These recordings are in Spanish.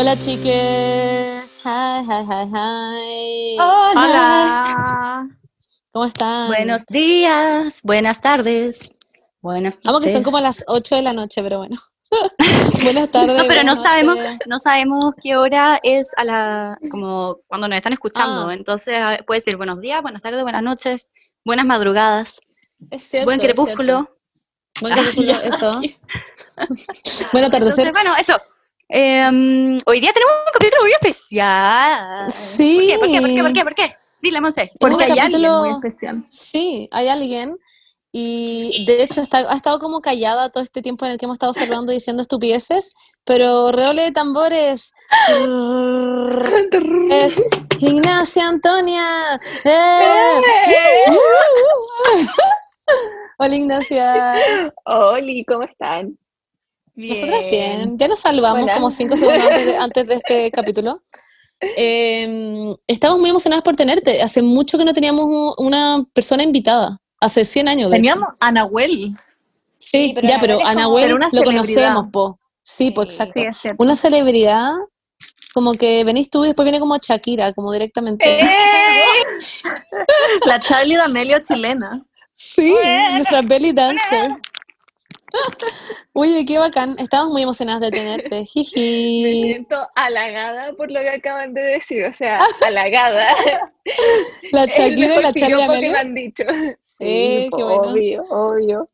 Hola chiques. Hi, hi, hi, hi. Hola. ¿Cómo están? Buenos días, buenas tardes, buenas noches. Vamos que son como las 8 de la noche, pero bueno. buenas tardes. No, pero no sabemos, no sabemos qué hora es a la, como cuando nos están escuchando. Ah. Entonces a- puede decir buenos días, buenas tardes, buenas noches, buenas madrugadas, Es cierto, buen es crepúsculo. cierto. Buen crepúsculo, Ah, eso. Buen atardecer. Entonces, bueno, eso. Em, hoy día tenemos un capítulo muy especial. Sí. ¿Por qué? ¿Por qué? ¿Por qué? ¿Por qué? ¿Por qué? Dile, Monse. Porque hay alguien muy especial. Sí, hay alguien. Y de hecho está, ha estado como callada todo este tiempo en el que hemos estado observando y diciendo estupideces, pero reole de tambores. Es Ignacia Antonia. ¡Eh! Hola Ignacia. Oli, ¿cómo están? Nosotras bien. Ya nos salvamos como cinco segundos antes de, antes de este capítulo. Eh, estamos muy emocionadas por tenerte. Hace mucho que no teníamos una persona invitada. Hace 100 años. de hecho. Teníamos a Nahuel. Sí, Sí, pero ya, pero es a Nahuel lo celebridad. conocemos, po. Sí, po, Sí. exacto. es cierto. Una celebridad, como que venís tú y después viene como Shakira, como directamente. La Charlie D'Amelio chilena. Sí, nuestra belly dancer. Oye, qué bacán. Estamos muy emocionadas de tenerte. Me Jiji. siento halagada por lo que acaban de decir, o sea, halagada. La Shakira y la que D'Amelio. me han dicho. Sí, qué bueno. obvio, obvio.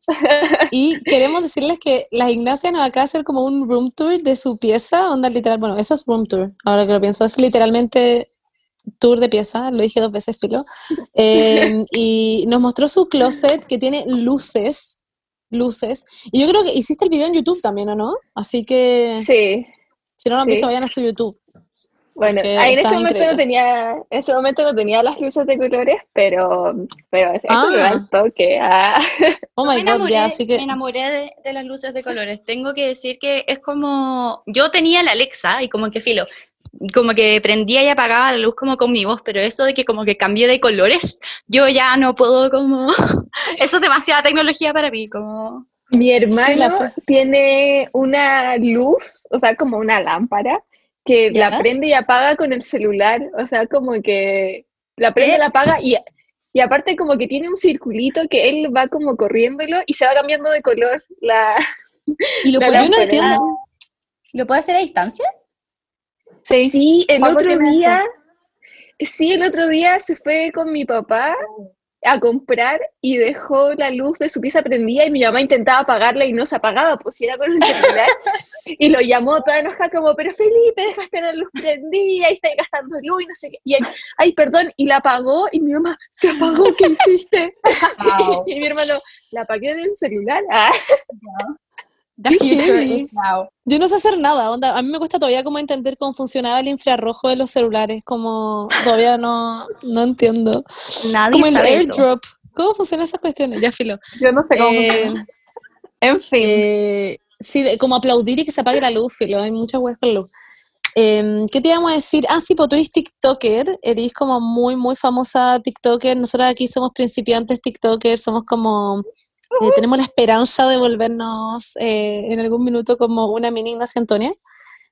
Y queremos decirles que la Ignacia nos acaba de hacer como un room tour de su pieza, onda literal, bueno, eso es room tour, ahora que lo pienso, es literalmente tour de pieza, lo dije dos veces, filo. Eh, y nos mostró su closet que tiene luces, luces, y yo creo que hiciste el video en YouTube también, ¿o no? Así que Sí, si no lo han sí. visto, vayan a su YouTube. bueno, ahí en ese momento increíble. no tenía, en ese momento no tenía las luces de colores, pero, pero eso Ah. me da el toque. ah. Oh me my god, enamoré, ya, así me que... enamoré de, de las luces de colores. Tengo que decir que es como, yo tenía la Alexa y como que filo, como que prendía y apagaba la luz como con mi voz, pero eso de que como que cambie de colores, yo ya no puedo como, eso es demasiada tecnología para mí, como, Mi hermano tiene una luz, o sea, como una lámpara, que ¿Ya? la prende y apaga con el celular, o sea, como que la prende, ¿Qué? la apaga y, y aparte como que tiene un circulito que él va como corriéndolo y se va cambiando de color la, ¿y lo la puedo, Yo no lámpara. entiendo. ¿lo puedo hacer a distancia? Sí, el otro día, sí, el otro día se fue con mi papá a comprar y dejó la luz de su pieza prendida y mi mamá intentaba apagarla y no se apagaba, pues era con el celular. y lo llamó toda enojada como, pero Felipe, dejaste la luz prendida y estáis gastando luz y no sé qué. Y él, ay, perdón, y la apagó y mi mamá, se apagó, ¿qué hiciste? Wow. y mi hermano, la apagué del celular. Ah, The Qué future heavy. is now. Yo no sé hacer nada, onda. A mí me cuesta todavía como entender cómo funcionaba el infrarrojo de los celulares, como todavía no, no entiendo. Nadie Como el eso. airdrop. ¿Cómo funcionan esas cuestiones? Ya filo. Yo no sé cómo. Eh, funciona. En fin. eh, sí, como aplaudir y que se apague la luz, filo. Hay muchas weas con luz. Em, ¿Qué te íbamos a decir? Ah, sí, pues tú eres TikToker, eres como muy, muy famosa TikToker. Nosotros aquí somos principiantes TikTokers, somos como, eh, tenemos la esperanza de volvernos eh, en algún minuto como una mini Ignacia Antonia.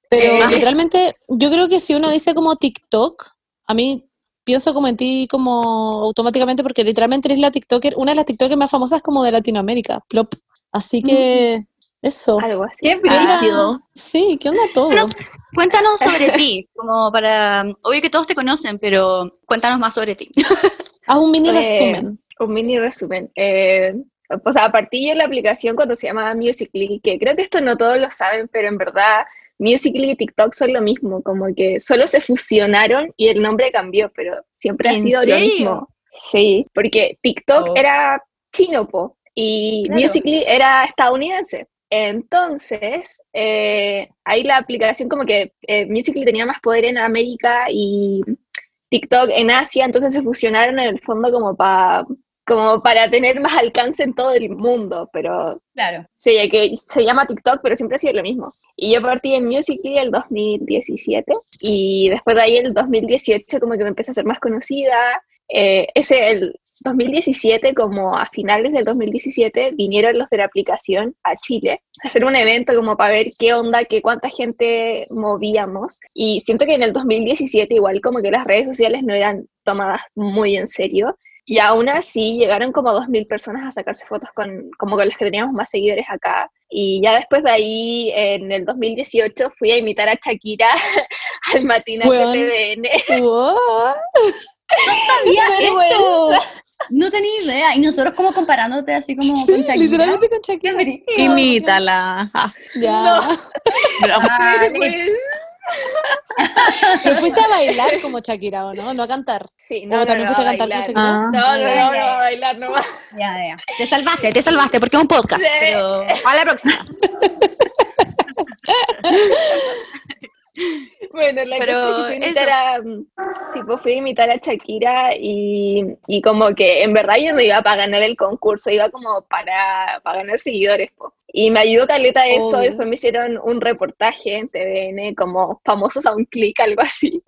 Pero Eh. literalmente, yo creo que si uno dice como TikTok, a mí pienso como en ti como automáticamente porque literalmente eres la TikToker, una de las TikTokers más famosas como de Latinoamérica, plop. Así que eso. algo así. Qué brígido. Sí, ¿qué onda todo? Cuéntanos, cuéntanos sobre ti, como para, obvio que todos te conocen, pero cuéntanos más sobre ti. Haz un mini Eh, resumen. Un mini resumen. Eh, o sea, partí yo en la aplicación cuando se llamaba Musical.ly, que creo que esto no todos lo saben, pero en verdad Musical.ly y TikTok son lo mismo, como que solo se fusionaron y el nombre cambió, pero siempre ha ¿En sido lo mismo. Sí, porque TikTok Oh. era chino, po, y Claro. Musical.ly era estadounidense. Entonces, eh, ahí la aplicación como que eh, Musical.ly tenía más poder en América y TikTok en Asia, entonces se fusionaron en el fondo como, pa- como para tener más alcance en todo el mundo, pero Claro. sí, que se llama TikTok, pero siempre ha sido lo mismo. Y yo partí en Musical.ly el 2017 y después de ahí el 2018 como que me empecé a ser más conocida. Eh, ese, el, 2017, como a finales del 2017, vinieron los de la aplicación a Chile a hacer un evento como para ver qué onda, qué cuánta gente movíamos. Y siento que en el 2017 igual como que las redes sociales no eran tomadas muy en serio. Y aún así llegaron como 2.000 personas a sacarse fotos con, como con los que teníamos más seguidores acá. Y ya después de ahí, en el 2018, fui a imitar a Shakira al matinal Weón. de TVN. Wow. sabía Qué eso. bueno. No tenía idea. Y nosotros como comparándote así como Sí, con Shakira. literalmente con Shakira. Imítala. Ah, Ya. Dale. Pero fuiste a bailar como Shakira, ¿o no? No a cantar. sí, ¿O también fuiste a cantar bailar. con Shakira? Ah. No, no, no, no, a bailar nomás. Ya, ya. Te salvaste, te salvaste, porque es un podcast. Sí. Pero a la próxima. Bueno, la Pero cosa es que fui a imitar eso. a, sí, pues fui a imitar a Shakira y, y como que en verdad yo no iba para ganar el concurso, iba como para, para ganar seguidores, po. Y me ayudó Caleta eso, Obvio. y después me hicieron un reportaje en TVN como famosos a un clic, algo así.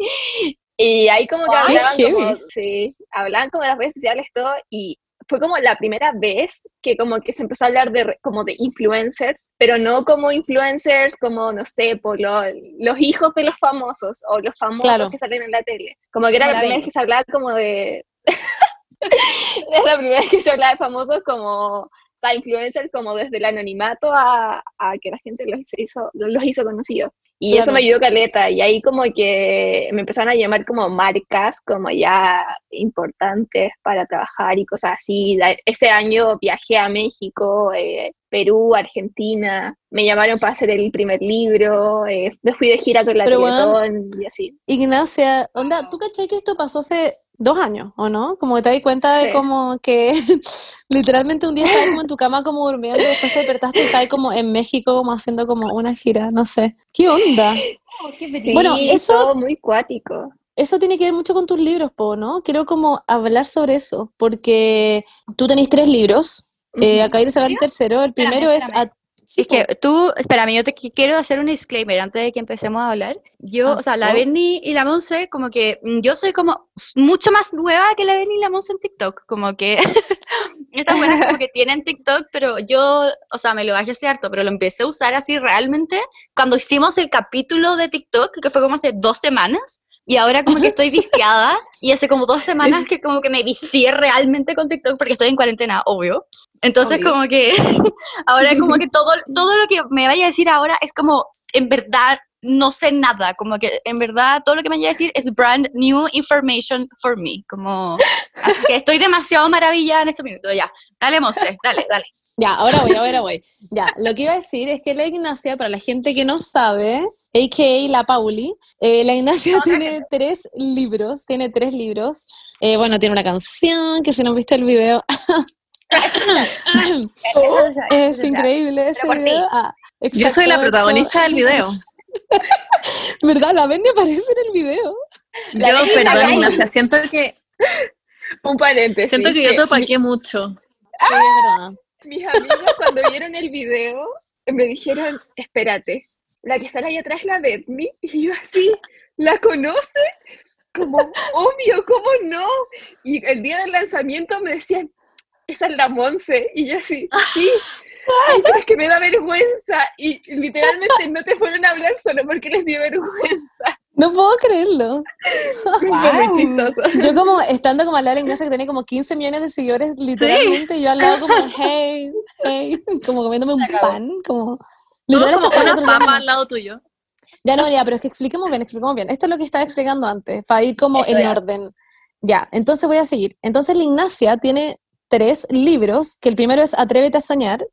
Y ahí como que Guau, qué hablaban como, sí, hablaban como de las redes sociales, todo, y fue como la primera vez que como que se empezó a hablar de como de influencers, pero no como influencers como, no sé, por lo- los hijos de los famosos o los famosos Claro. que salen en la tele. Como que era la la primera vez que se hablaba como de... era la primera vez que se hablaba de famosos como... O sea, influencers como desde el anonimato a, a que la gente los hizo, los hizo conocidos. Y eso Claro. me ayudó caleta. Y ahí como que me empezaron a llamar como marcas, como ya importantes para trabajar y cosas así. Ese año viajé a México, eh, Perú, Argentina. Me llamaron para hacer el primer libro. eh, me fui de gira con la Pero, Teletón y así. Ignacia, onda, ¿tú cachai que esto pasó hace dos años, o no? Como que te das cuenta de Sí. como que literalmente un día estabas como en tu cama como durmiendo y después te despertaste y estabas como en México como haciendo como una gira, no sé. ¿Qué onda? Sí, Bueno, eso- todo muy cuático. Eso tiene que ver mucho con tus libros, Po, ¿no? Quiero como hablar sobre eso, porque tú tenés tres libros, eh, acabáis de sacar el tercero, el Espérame, primero es... espérame. Sí, Es que tú, espérame, yo te qui- quiero hacer un disclaimer antes de que empecemos a hablar. Yo, Ah, o sea, la. Berni y la Monse, como que mm, yo soy como mucho más nueva que la Berni y la Monse en TikTok. Como que estas buenas como que tienen TikTok, pero yo, o sea, me lo bajé hace harto, pero lo empecé a usar así realmente cuando hicimos el capítulo de TikTok, que fue como hace dos semanas. Y ahora como que estoy viciada y hace como dos semanas que como que me vicié realmente con TikTok porque estoy en cuarentena, obvio. Entonces Obvio. como que ahora como que todo, todo lo que me vaya a decir ahora es como, en verdad, no sé nada, como que en verdad todo lo que me vaya a decir es brand new information for me, como, así que estoy demasiado maravillada en este minuto, ya, dale Monse, dale, dale. Ya, ahora voy, ahora voy. Ya, lo que iba a decir es que la Ignacia, para la gente que no sabe, a.k.a. la Pauli, eh, la Ignacia tiene tres libros, tiene tres libros. Eh, bueno, tiene una canción, que si no han visto el video, es increíble ese video. Ah, Yo soy la protagonista del video. ¿Verdad? La Benny aparece en el video. La Yo, Benny perdón. Ignacia, siento que, Un paréntesis. siento que yo te opaqué mucho. Sí, es verdad. Mis amigos cuando vieron el video me dijeron, espérate, la que sale ahí atrás es la Bethany. Y yo así, ¿la conoce? Como, obvio, ¿cómo no? Y el día del lanzamiento me decían, esa es la Monse. Y yo así, sí. Ay, pero es que me da vergüenza. Y literalmente no te fueron a hablar solo porque les dio vergüenza. No puedo creerlo. Fue muy chistoso. Yo como, estando como al lado de la Ignacia que tiene como 15 millones de seguidores, literalmente yo al lado como, hey, hey, como comiéndome un pan, como... Todo Literal, esto como una papa al lado tuyo. Ya no, ya, pero es que expliquemos bien, expliquemos bien. Esto es lo que estaba explicando antes, para ir como Eso en ya. orden. Ya, entonces voy a seguir. Entonces la Ignacia tiene tres libros, que el primero es Atrévete a soñar,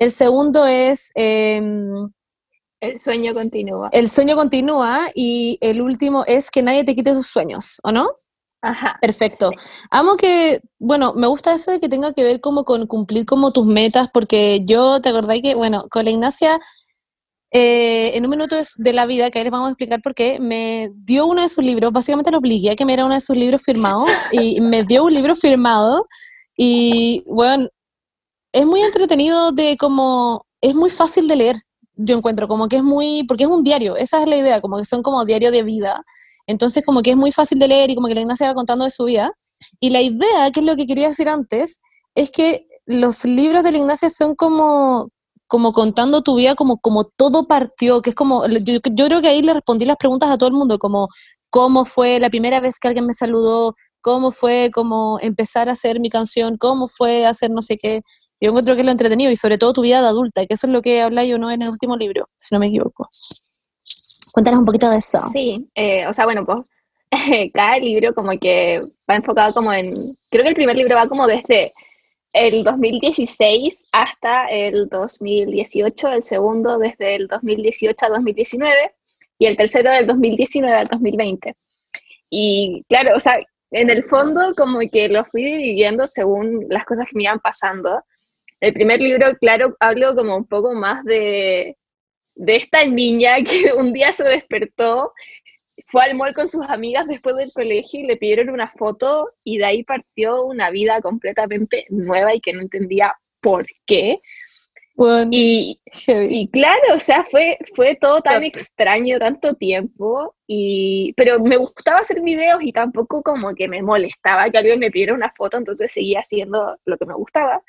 el segundo es em, El sueño continúa. El sueño continúa y el último es Que nadie te quite tus sueños, ¿o no? Ajá. Perfecto. Amo que, bueno, me gusta eso de que tenga que ver como con cumplir como tus metas, porque yo te acordáis que, bueno, con la Ignacia, eh, en un minuto de, la vida, que ahí les vamos a explicar por qué, me dio uno de sus libros, básicamente lo obligué a que me diera uno de sus libros firmados, y me dio un libro firmado, y, bueno, es muy entretenido de como, es muy fácil de leer, yo encuentro, como que es muy, porque es un diario, esa es la idea, como que son como diario de vida, entonces como que es muy fácil de leer y como que la Ignacia va contando de su vida. Y la idea, que es lo que quería decir antes, es que los libros de la Ignacia son como, como contando tu vida, como, como todo partió, que es como, yo, yo creo que ahí le respondí las preguntas a todo el mundo, como cómo fue la primera vez que alguien me saludó, cómo fue como empezar a hacer mi canción, cómo fue hacer no sé qué. Yo encuentro que es lo entretenido y sobre todo tu vida de adulta, que eso es lo que habla yo no en el último libro, si no me equivoco. Cuéntanos un poquito de eso. Sí, eh, o sea, bueno, pues cada libro como que va enfocado como en, creo que el primer libro va como desde el 2016 hasta el 2018, el segundo desde el 2018 a 2019 y el tercero del 2019 al 2020. Y claro, o sea, en el fondo como que lo fui dividiendo según las cosas que me iban pasando. El primer libro, claro, hablo como un poco más de, de esta niña que un día se despertó, fue al mall con sus amigas después del colegio y le pidieron una foto y de ahí partió una vida completamente nueva y que no entendía por qué. y, y, claro, o sea, fue, fue todo tan extraño tanto tiempo, y, pero me gustaba hacer videos y tampoco como que me molestaba que alguien me pidiera una foto, entonces seguía haciendo lo que me gustaba.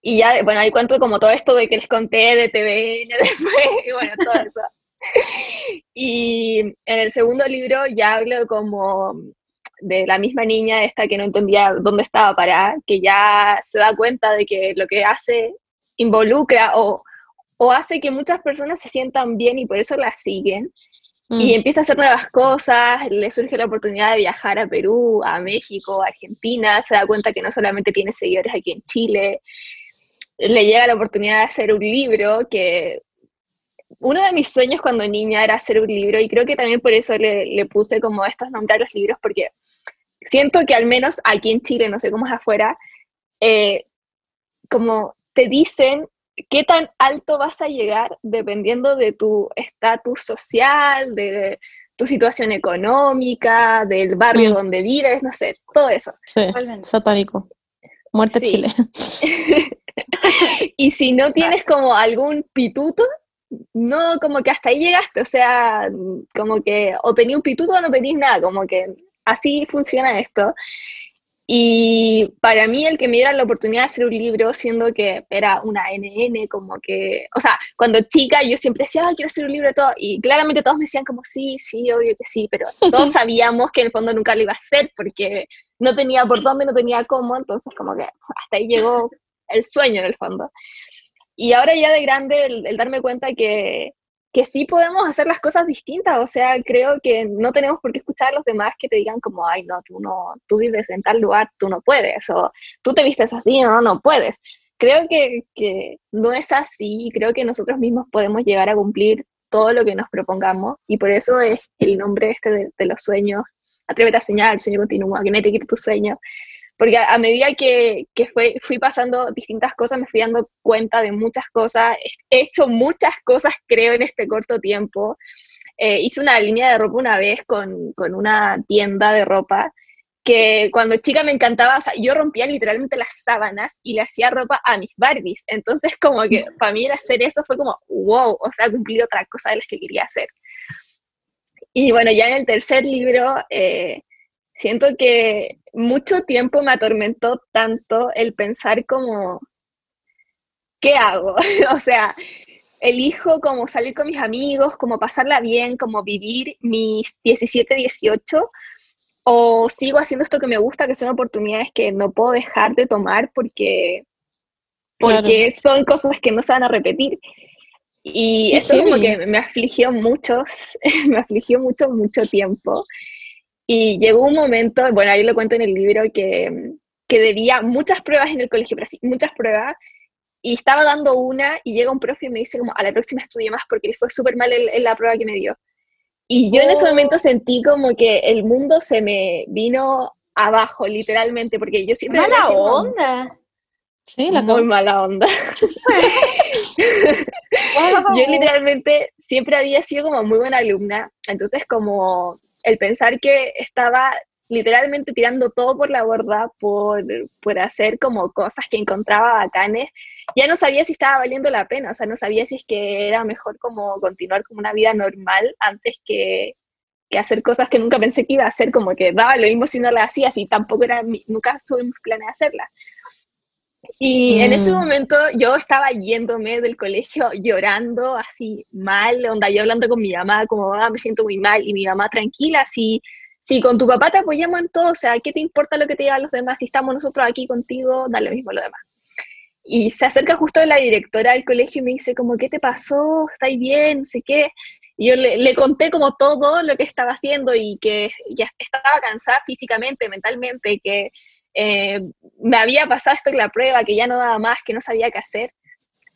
Y ya, bueno, ahí cuento como todo esto de que les conté de TVN después, y bueno, todo eso. Y en el segundo libro ya hablo como de la misma niña esta que no entendía dónde estaba para que ya se da cuenta de que lo que hace involucra o, o hace que muchas personas se sientan bien y por eso la siguen. Y mm. empieza a hacer nuevas cosas, le surge la oportunidad de viajar a Perú, a México, a Argentina, se da cuenta que no solamente tiene seguidores aquí en Chile, le llega la oportunidad de hacer un libro que uno de mis sueños cuando niña era hacer un libro y creo que también por eso le, puse como estos nombres a los libros porque siento que al menos aquí en Chile, no sé cómo es afuera, eh, como te dicen qué tan alto vas a llegar dependiendo de tu estatus social, de tu situación económica, del barrio mm. donde vives, no sé, todo eso. Sí, satánico. Muerte Chile. y si no tienes como algún pituto, no, como que hasta ahí llegaste, o sea, como que o tenías un pituto o no tenías nada, como que así funciona esto. Y para mí el que me diera la oportunidad de hacer un libro, siendo que era una NN, como que, o sea, cuando chica yo siempre decía, quiero hacer un libro de todo, y claramente todos me decían como, sí, sí, obvio que sí, pero todos sabíamos que en el fondo nunca lo iba a hacer, porque no tenía por dónde, no tenía cómo, entonces como que hasta ahí llegó el sueño en el fondo. Y ahora ya de grande el, darme cuenta que, que sí podemos hacer las cosas distintas, o sea, creo que no tenemos por qué escuchar a los demás que te digan como, ay, no, tú no, tú vives en tal lugar, tú no puedes, o tú te vistes así, no, no puedes. Creo que, que no es así, creo que nosotros mismos podemos llegar a cumplir todo lo que nos propongamos, y por eso es el nombre este de, de los sueños, atrévete a soñar, el sueño continúa, que no te quite tu sueño, porque a, medida que, que fue, fui pasando distintas cosas, me fui dando cuenta de muchas cosas, he hecho muchas cosas, creo, en este corto tiempo. Eh, hice una línea de ropa una vez con, con, una tienda de ropa que cuando chica me encantaba, o sea, yo rompía literalmente las sábanas y le hacía ropa a mis Barbies. Entonces, como que para mí hacer eso fue como, wow, o sea, cumplí otra cosa de las que quería hacer. Y bueno, ya en el tercer libro, eh, siento que mucho tiempo me atormentó tanto el pensar como, ¿qué hago? o sea, elijo como salir con mis amigos, como pasarla bien, como vivir mis 17, 18, o sigo haciendo esto que me gusta, que son oportunidades que no puedo dejar de tomar porque, porque son cosas que no se van a repetir. Y eso como que me afligió mucho, me afligió mucho, mucho tiempo. Y llegó un momento, bueno, ahí lo cuento en el libro, que, que debía muchas pruebas en el colegio, pero sí, muchas pruebas, y estaba dando una y llega un profe y me dice como, a la próxima estudie más porque le fue súper mal en, la prueba que me dio. Y yo en ese momento sentí como que el mundo se me vino abajo, literalmente, porque yo siempre... Mala onda. Sí, la muy mala onda. Yo literalmente siempre había sido como muy buena alumna, entonces como el pensar que estaba literalmente tirando todo por la borda por, por, hacer como cosas que encontraba bacanes, ya no sabía si estaba valiendo la pena, o sea, no sabía si es que era mejor como continuar con una vida normal antes que, que hacer cosas que nunca pensé que iba a hacer, como que daba lo mismo si no las hacía, así tampoco era, nunca estuve en mis planes de hacerlas. Y en ese Mm. momento yo estaba yéndome del colegio llorando así mal, onda yo hablando con mi mamá, como mamá me siento muy mal, y mi mamá tranquila, si, si con tu papá te apoyamos en todo, o sea, ¿qué te importa lo que te digan los demás? Si estamos nosotros aquí contigo, da lo mismo lo demás. Y se acerca justo la directora del colegio y me dice como, ¿qué te pasó? ¿Estáis bien? No sé qué. Y yo le, le conté como todo lo que estaba haciendo y que ya estaba cansada físicamente, mentalmente, que eh, me había pasado esto en la prueba, que ya no daba más, que no sabía qué hacer.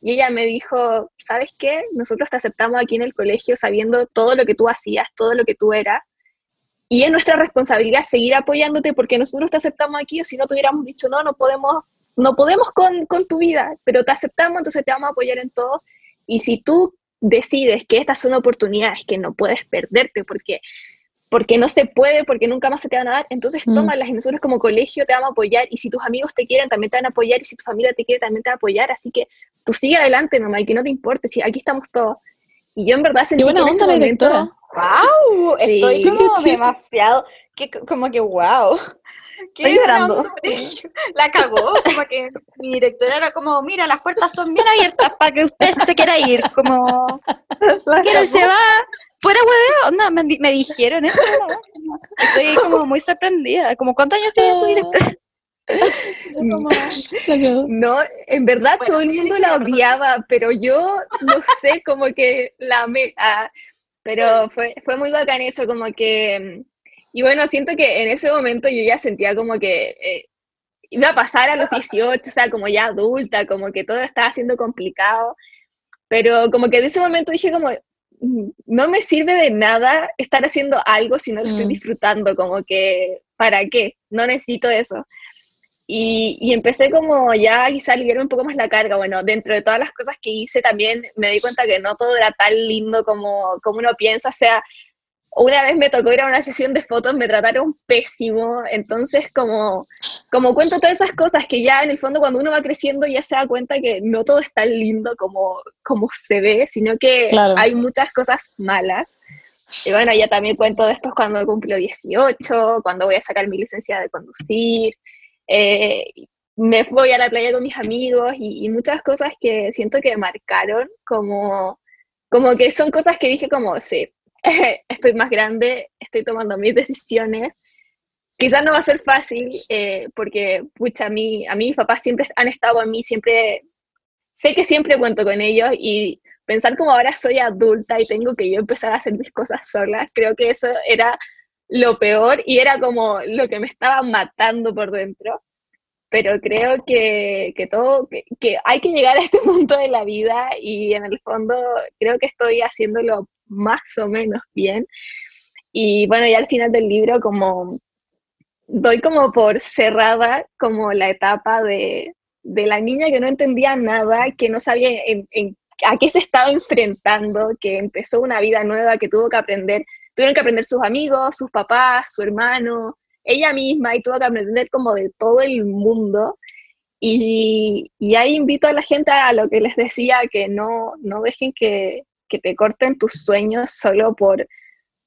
Y ella me dijo, ¿sabes qué? Nosotros te aceptamos aquí en el colegio sabiendo todo lo que tú hacías, todo lo que tú eras. Y es nuestra responsabilidad seguir apoyándote porque nosotros te aceptamos aquí o si no te hubiéramos dicho, no, no podemos, no podemos con, con tu vida, pero te aceptamos, entonces te vamos a apoyar en todo. Y si tú decides que estas son oportunidades que no puedes perderte porque porque no se puede, porque nunca más se te van a dar, entonces Mm. tómalas y nosotros como colegio te vamos a apoyar y si tus amigos te quieren también te van a apoyar y si tu familia te quiere también te va a apoyar, así que tú sigue adelante nomás y que no te importe, si aquí estamos todos. Y yo en verdad sentí Qué buena que en ese onda la. ¡Wow! Sí. Estoy Qué como demasiado. Que, como que wow. Estoy llorando. La cagó, como que mi directora era como, mira, las puertas son bien abiertas para que usted se quiera ir, como, ¿quién se va? Fuera hueveo, no, me, di- me dijeron eso. ¿no? Estoy como muy sorprendida, como, ¿cuántos años tiene su cagó. No, en verdad Bueno, todo el mundo la odiaba, pero yo no sé, como que la amé. ah, pero fue, fue muy bacán eso, como que... Y bueno, siento que en ese momento yo ya sentía como que eh, iba a pasar a los 18, o sea, como ya adulta, como que todo estaba siendo complicado. Pero como que en ese momento dije como, "Mm, no me sirve de nada estar haciendo algo si no lo estoy Mm. disfrutando, como que, ¿para qué? No necesito eso. Y, y empecé como ya quizá a aliviarme un poco más la carga. Bueno, dentro de todas las cosas que hice también me di cuenta que no todo era tan lindo como, como uno piensa. O sea, una vez me tocó ir a una sesión de fotos, me trataron pésimo. Entonces, como, como cuento todas esas cosas que ya en el fondo cuando uno va creciendo ya se da cuenta que no todo es tan lindo como, como se ve, sino que Claro. hay muchas cosas malas. Y bueno, ya también cuento después cuando cumplo 18, cuando voy a sacar mi licencia de conducir, eh, me voy a la playa con mis amigos y, y muchas cosas que siento que marcaron, como, como que son cosas que dije como, sí, estoy más grande, estoy tomando mis decisiones. Quizás no va a ser fácil, eh, porque, pucha, a mí, a mí mis papás siempre han estado a mí, siempre, sé que siempre cuento con ellos y pensar como ahora soy adulta y tengo que yo empezar a hacer mis cosas solas, creo que eso era lo peor y era como lo que me estaba matando por dentro. Pero creo que, que todo, que, que hay que llegar a este punto de la vida y en el fondo creo que estoy haciéndolo más o menos bien. Y bueno, ya al final del libro como doy como por cerrada como la etapa de, de la niña que no entendía nada, que no sabía en, en a qué se estaba enfrentando, que empezó una vida nueva, que tuvo que aprender, tuvieron que aprender sus amigos, sus papás, su hermano, ella misma, y tuvo que aprender como de todo el mundo. Y, y ahí invito a la gente a lo que les decía, que no, no dejen que, que te corten tus sueños solo por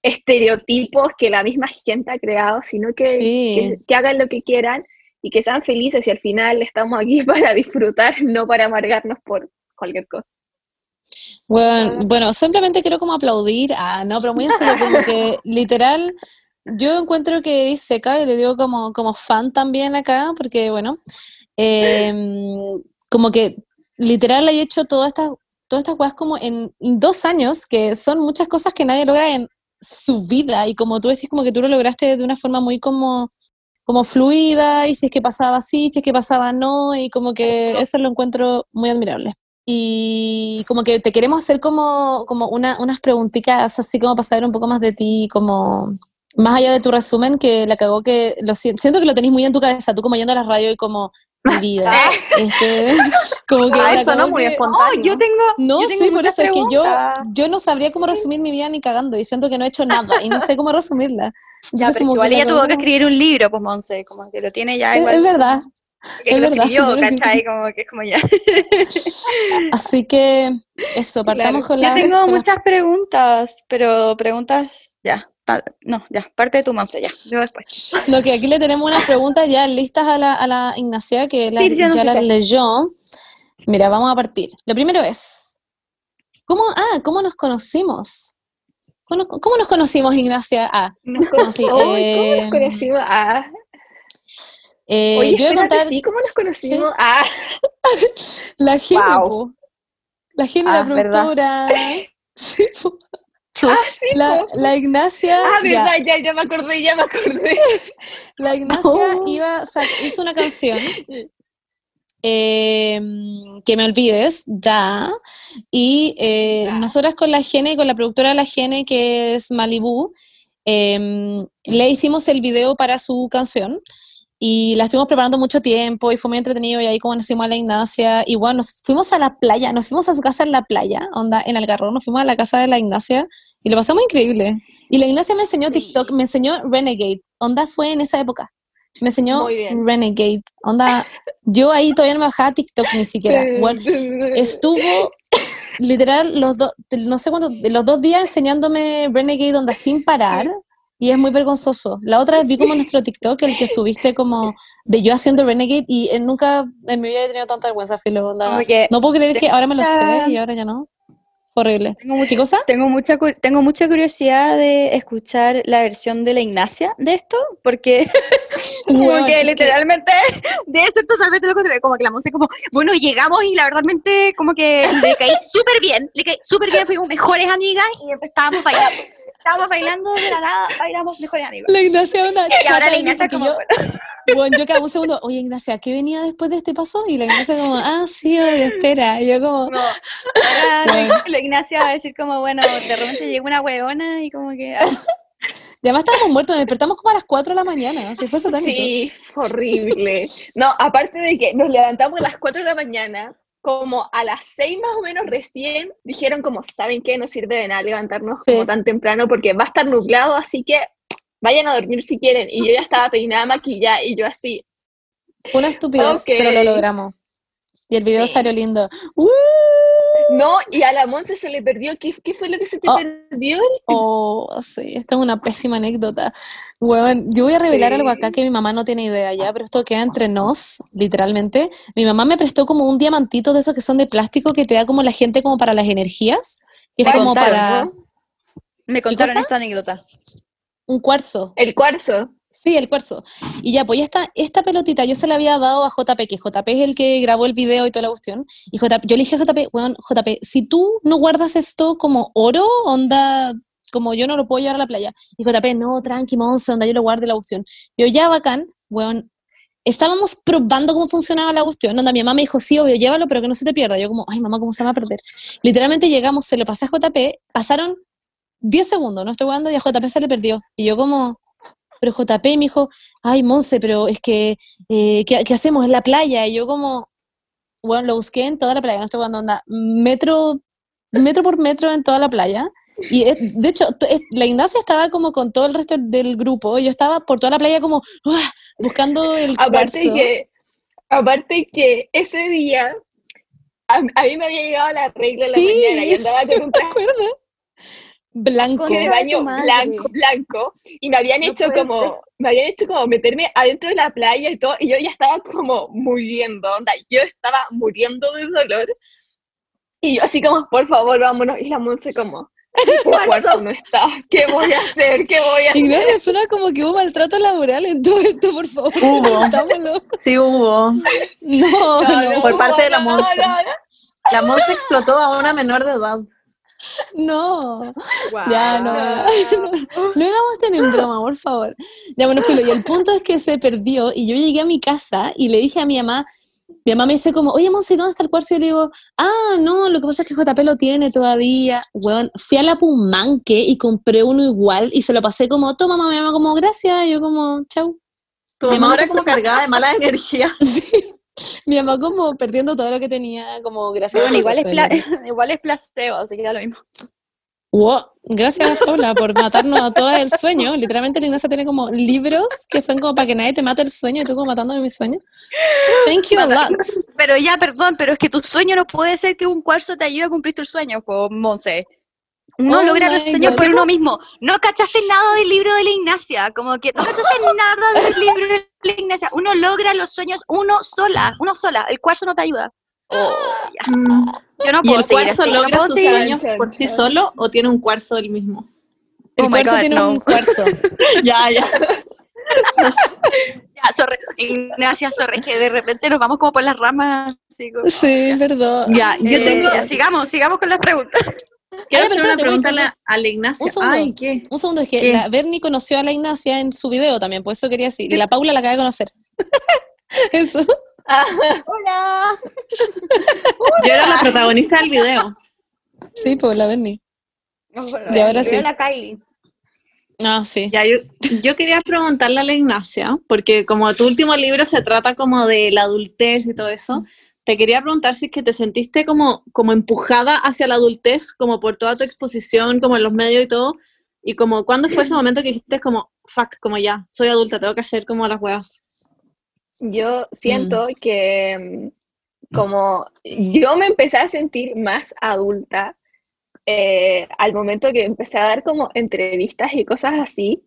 estereotipos que la misma gente ha creado, sino que, Sí. que, que hagan lo que quieran y que sean felices y al final estamos aquí para disfrutar, no para amargarnos por cualquier cosa. Bueno, bueno, simplemente quiero como aplaudir, ah, no, pero muy en serio, como que literal, yo encuentro que eres seca y le digo como, como fan también acá, porque bueno, em, como que literal he hecho todas estas todas estas cosas como en dos años, que son muchas cosas que nadie logra en su vida, y como tú decís, como que tú lo lograste de una forma muy como, como fluida, y si es que pasaba sí, si es que pasaba no, y como que eso lo encuentro muy admirable. Y como que te queremos hacer como, como una, unas preguntitas así como para saber un poco más de ti, como más allá de tu resumen, que la cagó que lo siento, siento que lo tenés muy en tu cabeza, tú como yendo a la radio y como mi vida. este, como que Ay, la sonó muy que- espontáneo. Oh, yo tengo, no, yo tengo sí, por eso es que yo, yo no sabría cómo resumir mi vida ni cagando y siento que no he hecho nada y no sé cómo resumirla. Ya, pero como igual que ella tuvo que escribir un libro, pues Monse, como que lo tiene ya Es, igual. es verdad. que es lo verdad, escribió, creo que sí. ¿cachai? Como que es como ya. Así que eso, partamos con Yo las... tengo con las- muchas preguntas, pero preguntas, ya, no, ya, parte de tu Monse, ya. Yo después. Lo que aquí le tenemos unas preguntas ya listas a la, a la Ignacia, que la- Sí, ya no ya sé las leyó. Mira, vamos a partir. Lo primero es, ¿cómo, ah, ¿cómo nos conocimos? ¿Cómo, cómo nos conocimos, Ignacia? Ah, Nos Ay, ¿Cómo eh, nos conocimos? Ah, eh, oye, yo voy a espérate, contar sí, ¿cómo nos conocimos? Ah, la Gene, Wow. La Gene, Ah, la ¿verdad? productora. Sí, po. Ah, sí, la, Ignacia, Ah, ya, verdad, ya, ya me acordé, ya me acordé. la Ignacia Oh. iba, hizo una canción eh, que me olvides, da, y eh, Da. nosotras con la Gene, con la productora de la Gene, que es Malibu, em, le hicimos el video para su canción y la estuvimos preparando mucho tiempo y fue muy entretenido y ahí como conocimos a la Ignacia y bueno, nos fuimos a la playa, nos fuimos a su casa en la playa, onda en Algarrobo, nos fuimos a la casa de la Ignacia y lo pasamos increíble. Y la Ignacia me enseñó. TikTok, me enseñó Renegade, onda fue en esa época. Me enseñó. Renegade, onda, yo ahí todavía no me bajaba TikTok ni siquiera. Bueno, estuvo literal los dos, no sé cuánto, los dos días enseñándome Renegade onda sin parar y es muy vergonzoso. La otra vez vi como nuestro TikTok, el que subiste como de yo haciendo Renegade y eh, nunca en mi vida he tenido tanta vergüenza, filo, No puedo creer que ahora me lo sé y ahora ya no. Horrible. Tengo mucha, ¿Qué cosa? tengo, mucha, tengo mucha curiosidad de escuchar la versión de la Ignacia de esto, porque que- literalmente debe ser totalmente lo contrario, como que la música como, bueno, llegamos y la verdad como que le caí súper bien, le caí súper bien, fuimos mejores amigas y estábamos bailando. Estábamos bailando de la nada, bailamos mejores amigos. La Ignacia una Y ahora la Ignacia como, yo, bueno, yo cada un segundo, oye Ignacia, ¿qué venía después de este paso? Y la Ignacia como, ah, sí, obvio, espera. Y yo como, ahora la- Bueno. la Ignacia va a decir como, bueno, de repente llegó una huevona y como que... ah, ya más estábamos muertos, nos despertamos como a las 4 de la mañana, si fue satánico. Sí, horrible. No, aparte de que nos levantamos a las 4 de la mañana, como a las 6 más o menos recién, dijeron como, ¿saben qué? No sirve de nada levantarnos Sí. como tan temprano porque va a estar nublado, así que vayan a dormir si quieren. Y yo ya estaba peinada, maquillada, y yo así, Fue una estupidez, Ok. pero lo logramos. Y el video Sí. salió lindo. No, y a la Monse se le perdió, ¿qué, qué fue lo que se te Oh. perdió? Oh, sí, esta es una pésima anécdota. Weón, yo voy a revelar Sí. algo acá que mi mamá no tiene idea ya, pero esto queda entre nos, literalmente. Mi mamá me prestó como un diamantito de esos que son de plástico que te da como la gente como para las energías, que es como contaron, para ¿no? Me contaron esta anécdota. un cuarzo. El cuarzo. Sí, el cuarzo. Y ya, pues ya está, esta pelotita yo se la había dado a JP, que JP es el que grabó el video y toda la cuestión. Y JP, yo le dije a JP, weón, JP, si tú no guardas esto como oro, onda, como yo no lo puedo llevar a la playa. Y JP, no, tranqui, monse, onda, yo lo guardo la cuestión. Yo ya, bacán, weón. Estábamos probando cómo funcionaba la cuestión, onda mi mamá me dijo, sí, obvio, llévalo, pero que no se te pierda. Yo como, ay, mamá, ¿cómo se va a perder? Literalmente llegamos, se lo pasé a JP, pasaron 10 segundos, no estoy jugando, y a JP se le perdió. Y yo como, pero JP me dijo, ay, Monse, pero es que, eh, ¿qué, qué hacemos en la playa? Y yo como, bueno, lo busqué en toda la playa, no estoy jugando onda, metro, metro por metro en toda la playa. Y es- de hecho, es- la Ignacia estaba como con todo el resto del grupo, y yo estaba por toda la playa como, ¡ah! buscando el Aparte cuarzo. que, aparte que ese día, a, a mí me había llegado la regla en la Sí, mañana y andaba con un ¿Te traje? Blanco. de baño blanco, blanco, y me habían No hecho como, me habían hecho como meterme adentro de la playa y todo, y yo ya estaba como muriendo, onda, yo estaba muriendo de dolor, y yo así como, por favor, vámonos, y la Monse como, el cuarzo no está, ¿qué voy a hacer? ¿Qué voy a hacer? Ignacia, suena como que hubo maltrato laboral en todo esto, por favor. Hubo. Contámoslo. Sí hubo. No, no, por parte de la no, Monse. no, no. La Monse explotó a una menor de edad. No. Ya, no, no, no hagamos tan en broma, por favor. Ya, bueno, filo, y el punto es que se perdió y yo llegué a mi casa y le dije a mi mamá, mi mamá me dice como, oye, Monse, ¿dónde está el cuarzo? Y yo le digo, ah, no, lo que pasa es que JP lo tiene todavía. Weón, fui a la Pumanque y compré uno igual y se lo pasé como, toma, mamá, mi mamá como, gracias, y yo como, chau. Tu Mi mamá ahora pasó- como cargada de mala energía. Sí. Mi mamá como perdiendo todo lo que tenía, como gracias. Bueno, a igual igual es placebo, así que da lo mismo. Wow, gracias Paula por matarnos a todas el sueño. Literalmente la Ignacia tiene como libros que son como para que nadie te mate el sueño y tú como matándome mi sueño. Thank you a lot. Pero ya, perdón, pero es que tu sueño no puede ser que un cuarzo te ayude a cumplir tus sueños, po, Monse. Uno Oh logra los sueños God. por uno mismo. No cachaste nada del libro de la Ignacia, como que no cachaste nada del libro de la Ignacia. Uno logra los sueños uno sola, uno sola. El cuarzo no te ayuda. Oh, ya. Mm. Yo no ¿Y puedo el seguir cuarzo así, no logra sus seguir. sueños por sí solo o tiene un cuarzo del mismo? El Oh cuarzo God, tiene no. un cuarzo. ya, ya. Ya, sorry, Ignacia, sorry, que de repente nos vamos como por las ramas. Así como- Sí, perdón. Ya, yo Eh, tengo. ya, sigamos, sigamos con las preguntas. Quiero hacer una pregunta a la, a la Ignacia. Un segundo. Ay, ¿qué? Un segundo, es que ¿Qué? la Bernie conoció a la Ignacia en su video también, por eso quería decir. Y la Paula la acaba de conocer. eso. Hola. Yo era la protagonista del video. Sí, pues la Bernie. Y ahora sí. la Kylie. Ah, sí. Ya, yo, yo quería preguntarle a la Ignacia, porque como tu último libro se trata como de la adultez y todo eso, te quería preguntar si es que te sentiste como, como empujada hacia la adultez, como por toda tu exposición, como en los medios y todo, y como cuándo fue ese momento que dijiste como, fuck, como ya, soy adulta, tengo que hacer como las weas. Yo siento que mm, como yo me empecé a sentir más adulta eh, al momento que empecé a dar como entrevistas y cosas así,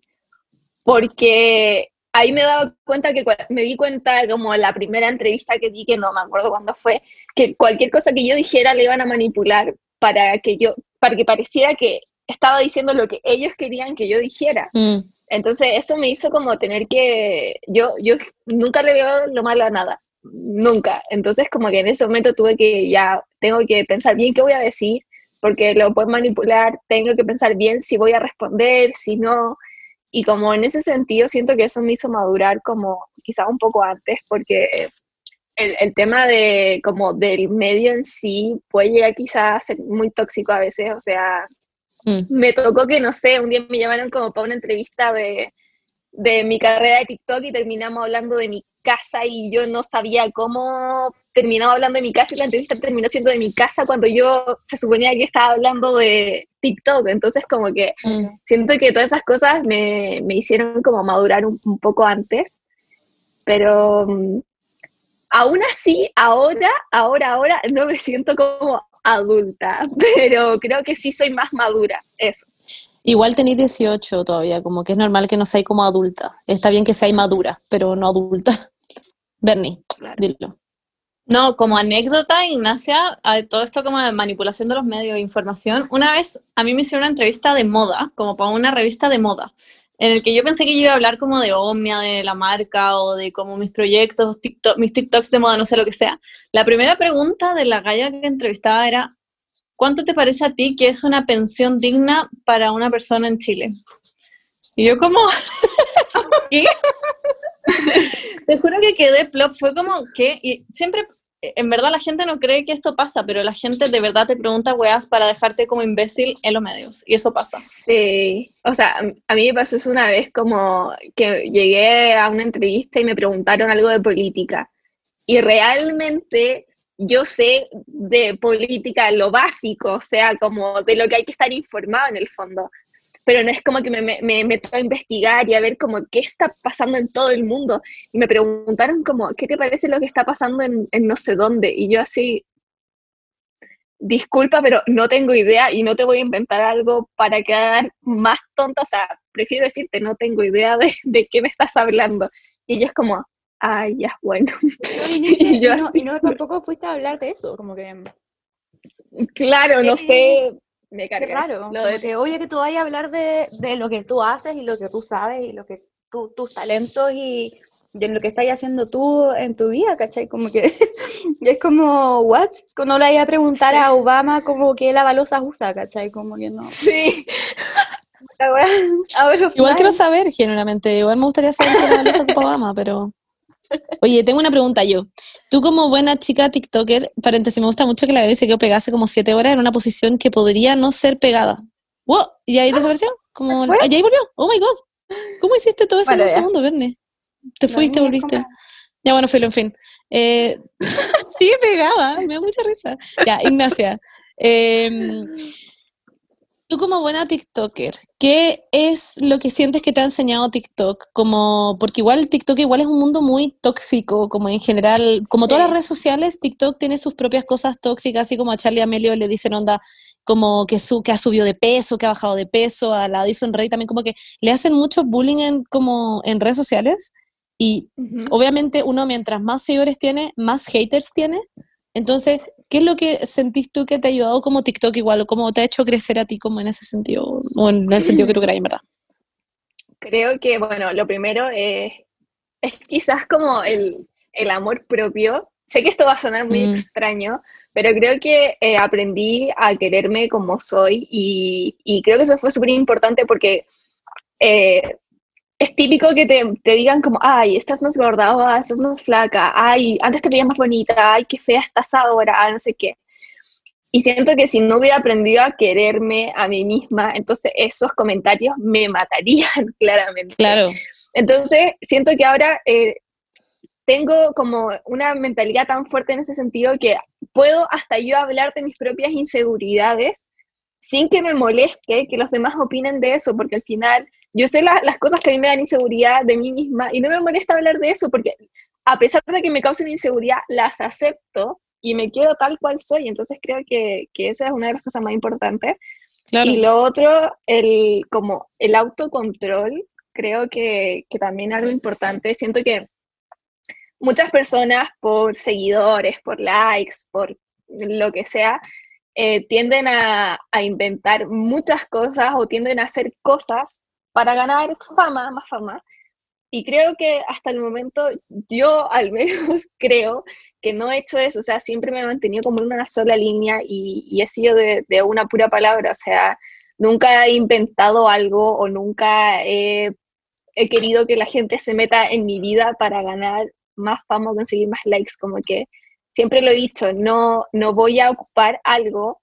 porque ahí me daba cuenta que me di cuenta como la primera entrevista que di, que no me acuerdo cuándo fue, que cualquier cosa que yo dijera le iban a manipular para que yo, para que pareciera que estaba diciendo lo que ellos querían que yo dijera. Mm. Entonces eso me hizo como tener que, yo, yo nunca le veo lo malo a nada, nunca. Entonces como que en ese momento tuve que ya, tengo que pensar bien qué voy a decir, porque lo pueden manipular, tengo que pensar bien si voy a responder, si no. Y como en ese sentido siento que eso me hizo madurar como quizás un poco antes, porque el, el tema de como del medio en sí puede llegar quizás a ser muy tóxico a veces, o sea, Mm. me tocó que, no sé, un día me llamaron como para una entrevista de, de mi carrera de TikTok y terminamos hablando de mi casa y yo no sabía cómo terminaba hablando de mi casa y la entrevista terminó siendo de mi casa cuando yo se suponía que estaba hablando de TikTok. Entonces como que Mm. siento que todas esas cosas me, me hicieron como madurar un, un poco antes, pero mm, aún así, ahora, ahora, ahora no me siento como adulta, pero creo que sí soy más madura, eso. Igual tenéis 18 todavía, como que es normal que no seáis como adulta. Está bien que seáis madura, pero no adulta. Bernie, Claro. dilo. No, como anécdota, Ignacia, a todo esto como de manipulación de los medios de información, una vez a mí me hicieron una entrevista de moda, como para una revista de moda, en el que yo pensé que iba a hablar como de Omnia, de la marca, o de como mis proyectos, TikTok, mis TikToks de moda, no sé lo que sea. La primera pregunta de la galla que entrevistaba era, ¿cuánto te parece a ti que es una pensión digna para una persona en Chile? Y yo como, ¿qué? Te juro que quedé plop, fue como que, y siempre, en verdad la gente no cree que esto pasa, pero la gente de verdad te pregunta weas para dejarte como imbécil en los medios, y eso pasa. Sí, o sea, a- mí me pasó eso una vez como que llegué a una entrevista y me preguntaron algo de política. Y realmente yo sé de política lo básico, o sea, como de lo que hay que estar informado en el fondo. Pero no es como que me, me, me meto a investigar y a ver como qué está pasando en todo el mundo. Y me preguntaron como, ¿qué te parece lo que está pasando en, en no sé dónde? Y yo así, disculpa, pero no tengo idea y no te voy a inventar algo para quedar más tonta. O sea, prefiero decirte, no tengo idea de, de qué me estás hablando. Y es como, ay, ya, bueno. y, yo no, así. y no tampoco fuiste a hablar de eso, como que Claro, no Eh, sé, me qué. Lo de- que oye que tú vayas a hablar de, de lo que tú haces y lo que tú sabes y lo que tú, tus talentos y de lo que estás haciendo tú en tu día, ¿cachai? Como que es como, ¿what? Que no le vaya a preguntar Sí. a Obama como que la balosa usa, ¿cachai? Como que no. Sí, La Igual quiero saber, genuinamente. Igual me gustaría saber qué era Losa Obama, pero. Oye, tengo una pregunta yo. Tú, como buena chica TikToker, paréntesis, me gusta mucho que la bebé se quedó pegada hace como siete horas en una posición que podría no ser pegada. ¡Wow! ¿Y ahí desapareció? Como, ¿Fue? ¿Y ahí volvió? ¡Oh my god! ¿Cómo hiciste todo eso Bueno, en un ya. segundo, Verne? Te fuiste, volviste. como- Ya, bueno, filo, en fin. Eh, sigue pegada, me da mucha risa. Ya, Ignacia. em, tú como buena TikToker, ¿qué es lo que sientes que te ha enseñado TikTok? Como, porque igual TikTok igual es un mundo muy tóxico, como en general, como todas Sí. las redes sociales, TikTok tiene sus propias cosas tóxicas, así como a Charlie Amelio le dicen onda como que, su, que ha subido de peso, que ha bajado de peso, a la Addison Rae también como que le hacen mucho bullying en, como en redes sociales y Ujú. obviamente uno mientras más seguidores tiene, más haters tiene. Entonces, ¿qué es lo que sentís tú que te ha ayudado como TikTok igual o cómo te ha hecho crecer a ti como en ese sentido o en el sentido que tú queráis, en verdad? Creo que, bueno, lo primero es, es quizás como el, el amor propio. Sé que esto va a sonar muy Mm. extraño, pero creo que eh, aprendí a quererme como soy y, y creo que eso fue súper importante porque eh, es típico que te, te digan como, ay, estás más gorda, o "Ah, estás más flaca, ay, antes te veías más bonita, ay, qué fea estás ahora, ah, no sé qué. Y siento que si no hubiera aprendido a quererme a mí misma, entonces esos comentarios me matarían claramente. Claro, Entonces, siento que ahora eh, tengo como una mentalidad tan fuerte en ese sentido que puedo hasta yo hablar de mis propias inseguridades sin que me moleste que los demás opinen de eso, porque al final yo sé la- las cosas que a mí me dan inseguridad de mí misma y no me molesta hablar de eso, porque a pesar de que me causen inseguridad, las acepto y me quedo tal cual soy. Entonces creo que, que esa es una de las cosas más importantes. claro. Y lo otro, el, como el autocontrol, creo que, que también algo importante. Siento que muchas personas por seguidores, por likes, por lo que sea, eh, tienden a, a inventar muchas cosas o tienden a hacer cosas para ganar fama, más fama. Y creo que hasta el momento yo al menos creo que no he hecho eso, o sea, siempre me he mantenido como en una sola línea y, y he sido de, de una pura palabra, o sea, nunca he inventado algo o nunca he, he querido que la gente se meta en mi vida para ganar más fama o conseguir más likes, como que siempre lo he dicho, no, no voy a ocupar algo,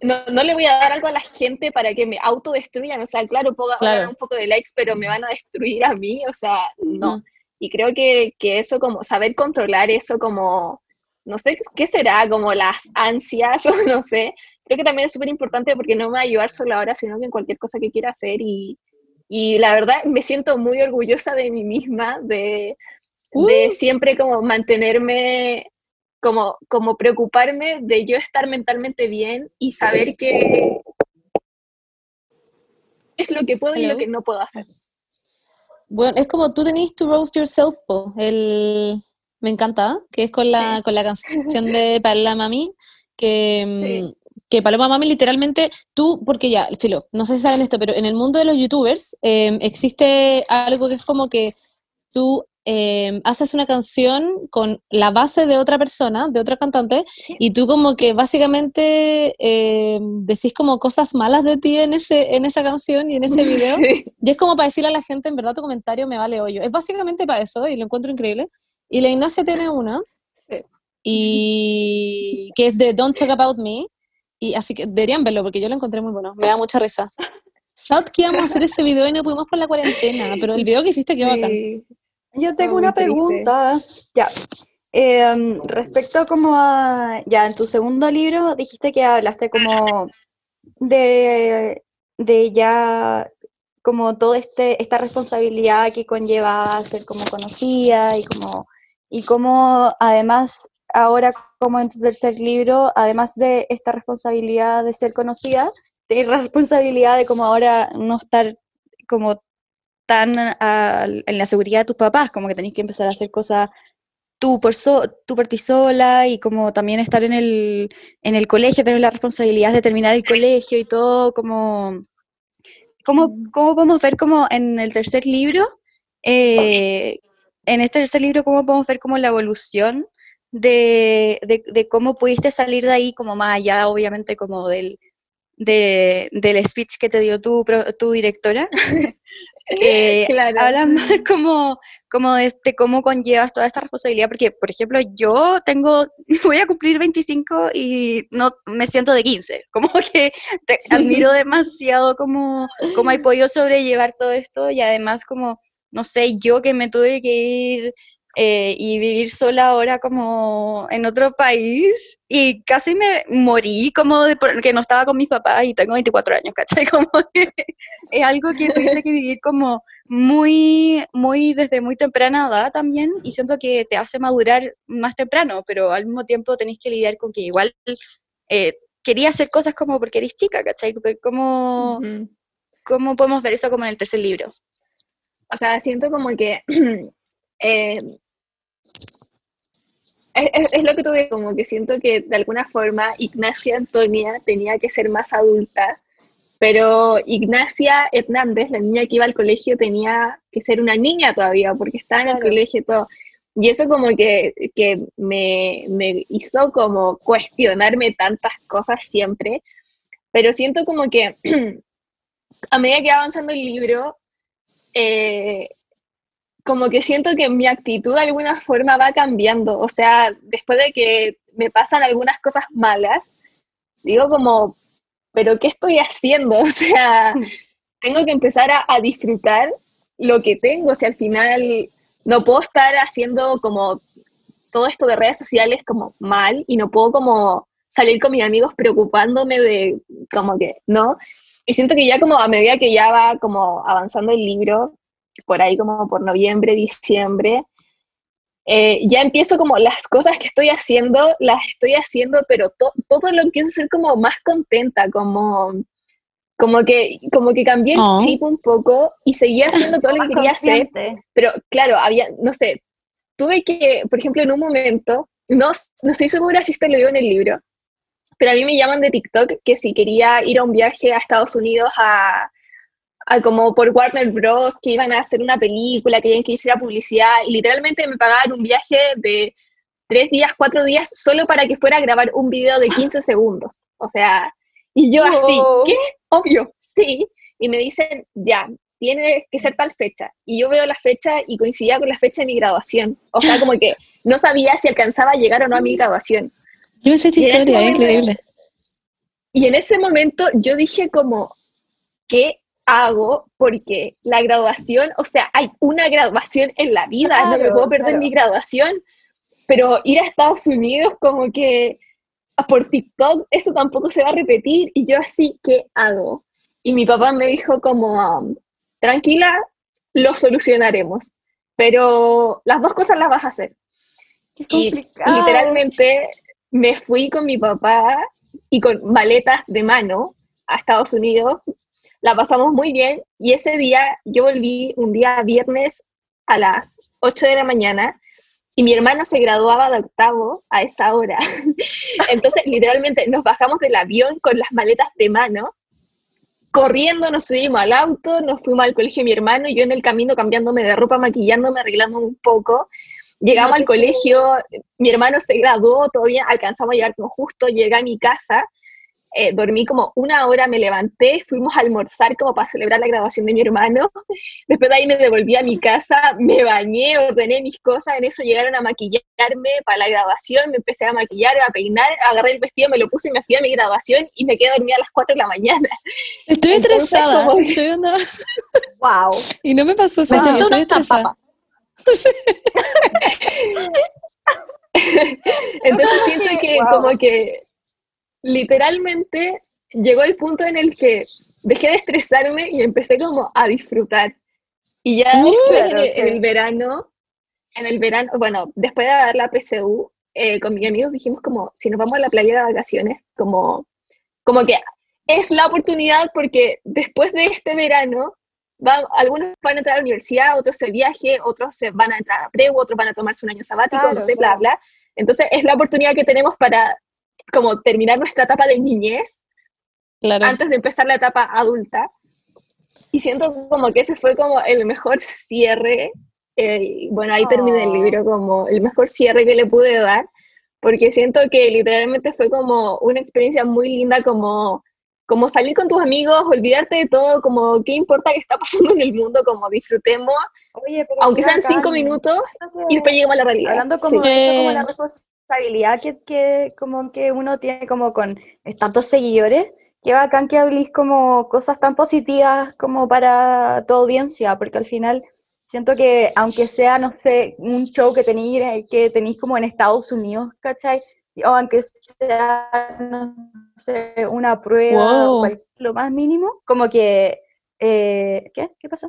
no, no le voy a dar algo a la gente para que me autodestruyan, o sea, claro, puedo Claro. ganar un poco de likes, pero me van a destruir a mí, o sea, no. Y creo que, que eso, como saber controlar eso, como, no sé qué será, como las ansias o no sé, creo que también es súper importante porque no me va a ayudar solo ahora, sino que en cualquier cosa que quiera hacer. Y, y la verdad me siento muy orgullosa de mí misma, de, de siempre como mantenerme, como, como preocuparme de yo estar mentalmente bien y saber que es lo que puedo y lo que no puedo hacer. Bueno, es como tú tenés to roast yourself, po, el me encanta, que es con la, Sí. con la canción de Paloma Mami, que, Sí. mm, que Paloma Mami literalmente, tú, porque ya, filo, no sé si saben esto, pero en el mundo de los youtubers eh, existe algo que es como que tú eh, haces una canción con la base de otra persona, de otra cantante, y tú como que básicamente eh, decís como cosas malas de ti en, ese, en esa canción y en ese video. Sí. Y es como para decirle a la gente, en verdad tu comentario me vale hoyo. Es básicamente para eso y lo encuentro increíble. Y la Ignacia tiene una, Sí. y que es de Don't Talk About Me. Y así que deberían verlo porque yo lo encontré muy bueno. Me da mucha risa. South que íbamos a hacer ese video y no pudimos por la cuarentena, pero el video que hiciste quedó bacán. Yo tengo una triste. pregunta. Ya. Em, respecto como a, ya, en tu segundo libro dijiste que hablaste como de, de ya como toda este, esta responsabilidad que conlleva ser como conocida y como, y como además ahora como en tu tercer libro, además de esta responsabilidad de ser conocida, tienes la responsabilidad de como ahora no estar como tan en la seguridad de tus papás, como que tenés que empezar a hacer cosas tú por, so- tú por ti sola y como también estar en el, en el colegio, tener la responsabilidad de terminar el colegio y todo, como, ¿cómo, cómo podemos ver como en el tercer libro, eh, en este tercer libro, cómo podemos ver como la evolución de, de, de cómo pudiste salir de ahí, como más allá, obviamente, como del, de, del speech que te dio tu, tu directora? Eh, Claro. habla más como, como de este, cómo conllevas toda esta responsabilidad, porque, por ejemplo, yo tengo, voy a cumplir 25 y no me siento de 15, como que te admiro demasiado cómo, cómo hay podido sobrellevar todo esto y además como, no sé, yo que me tuve que ir eh, y vivir sola ahora como en otro país y casi me morí como de que no estaba con mis papás y tengo 24 años, ¿cachai? Como que es algo que tuviste que vivir como muy, muy desde muy temprana edad también y siento que te hace madurar más temprano, pero al mismo tiempo tenés que lidiar con que igual eh, quería hacer cosas como porque eres chica, ¿cachai? ¿Cómo, Ujú. ¿Cómo podemos ver eso como en el tercer libro? O sea, siento como que eh, es, es- es lo que tuve, como que siento que de alguna forma Ignacia Antonia tenía que ser más adulta, pero Ignacia Hernández, la niña que iba al colegio, tenía que ser una niña todavía, porque estaba en el Claro. colegio y todo. Y eso como que, que me, me hizo como cuestionarme tantas cosas siempre, pero siento como que a medida que va avanzando el libro, eh, como que siento que mi actitud de alguna forma va cambiando. O sea, después de que me pasan algunas cosas malas, digo como, pero ¿qué estoy haciendo? O sea, tengo que empezar a, a disfrutar lo que tengo. O sea, al final no puedo estar haciendo como todo esto de redes sociales como mal y no puedo como salir con mis amigos preocupándome de como que, ¿no? Y siento que ya como a medida que ya va como avanzando el libro, por ahí como por noviembre, diciembre, eh, ya empiezo como las cosas que estoy haciendo, las estoy haciendo, pero to- todo lo empiezo a ser como más contenta, como, como, que, como que cambié el Oh. chip un poco y seguía haciendo todo lo que quería hacer, pero claro, había, no sé, tuve que, por ejemplo, en un momento, no, no estoy segura si esto lo veo en el libro, pero a mí me llaman de TikTok que si quería ir a un viaje a Estados Unidos a como por Warner Bros, que iban a hacer una película, que querían que hiciera publicidad, y literalmente me pagaban un viaje de tres días, cuatro días, solo para que fuera a grabar un video de 15 segundos. O sea, y yo así. ¿qué? Obvio, sí. Y me dicen, ya, tiene que ser tal fecha. Y yo veo la fecha y coincidía con la fecha de mi graduación. O sea, como que no sabía si alcanzaba a llegar o no a mi graduación. Yo me ese historia, es momento- increíble. Y en ese momento yo dije como, ¿qué hago? Porque la graduación, o sea, hay una graduación en la vida, no me Claro, puedo perder claro. mi graduación, pero ir a Estados Unidos como que por TikTok eso tampoco se va a repetir y yo así, ¿qué hago? Y mi papá me dijo como, um, tranquila, lo solucionaremos, pero las dos cosas las vas a hacer. Qué Y literalmente me fui con mi papá y con maletas de mano a Estados Unidos. La pasamos muy bien y ese día yo volví un día viernes a las 8 de la mañana y mi hermano se graduaba de octavo a esa hora. Entonces, literalmente nos bajamos del avión con las maletas de mano, corriendo nos subimos al auto, nos fuimos al colegio de mi hermano y yo en el camino cambiándome de ropa, maquillándome, arreglándome un poco. Llegamos al colegio, mi hermano se graduó, todavía alcanzamos a llegar como justo, llegué a mi casa, eh, dormí como una hora, me levanté, fuimos a almorzar como para celebrar la graduación de mi hermano, después de ahí me devolví a mi casa, me bañé, ordené mis cosas, en eso llegaron a maquillarme para la graduación, me empecé a maquillar, a peinar, agarré el vestido, me lo puse y me fui a mi graduación y me quedé dormida a las 4 de la mañana. Estoy Entonces, estresada. como que- estoy onda- Wow. Y no me pasó eso. Me siento estoy una estresada. Entonces siento que Wow. como que literalmente llegó el punto en el que dejé de estresarme y empecé como a disfrutar. Y ya Uh, después, en, el, en sí. el verano, en el verano, bueno, después de dar la PSU, eh, con mis amigos dijimos como, si nos vamos a la playa de vacaciones, como, como que es la oportunidad porque después de este verano, va- algunos van a entrar a la universidad, otros se viaje, otros se van a entrar a preu, otros van a tomarse un año sabático, Claro, no sé, claro. bla, bla. Entonces es la oportunidad que tenemos para como terminar nuestra etapa de niñez Claro. antes de empezar la etapa adulta. Y siento como que ese fue como el mejor cierre. eh, bueno, ahí terminé el Oh. libro como el mejor cierre que le pude dar, porque siento que literalmente fue como una experiencia muy linda, como, como salir con tus amigos, olvidarte de todo, como qué importa que está pasando en el mundo, como disfrutemos, Oye, pero aunque sean cinco minutos, y después llegamos a la realidad. Hablando como Sí. de eso, como la. Responsabilidad que, que, como que uno tiene como con tantos seguidores, qué bacán que habléis como cosas tan positivas como para tu audiencia, porque al final Siento que aunque sea, no sé, un show que tenéis que tenéis como en Estados Unidos, ¿cachai? O aunque sea, no sé, una prueba, Wow. o lo más mínimo, como que... eh, ¿Qué? ¿Qué pasó?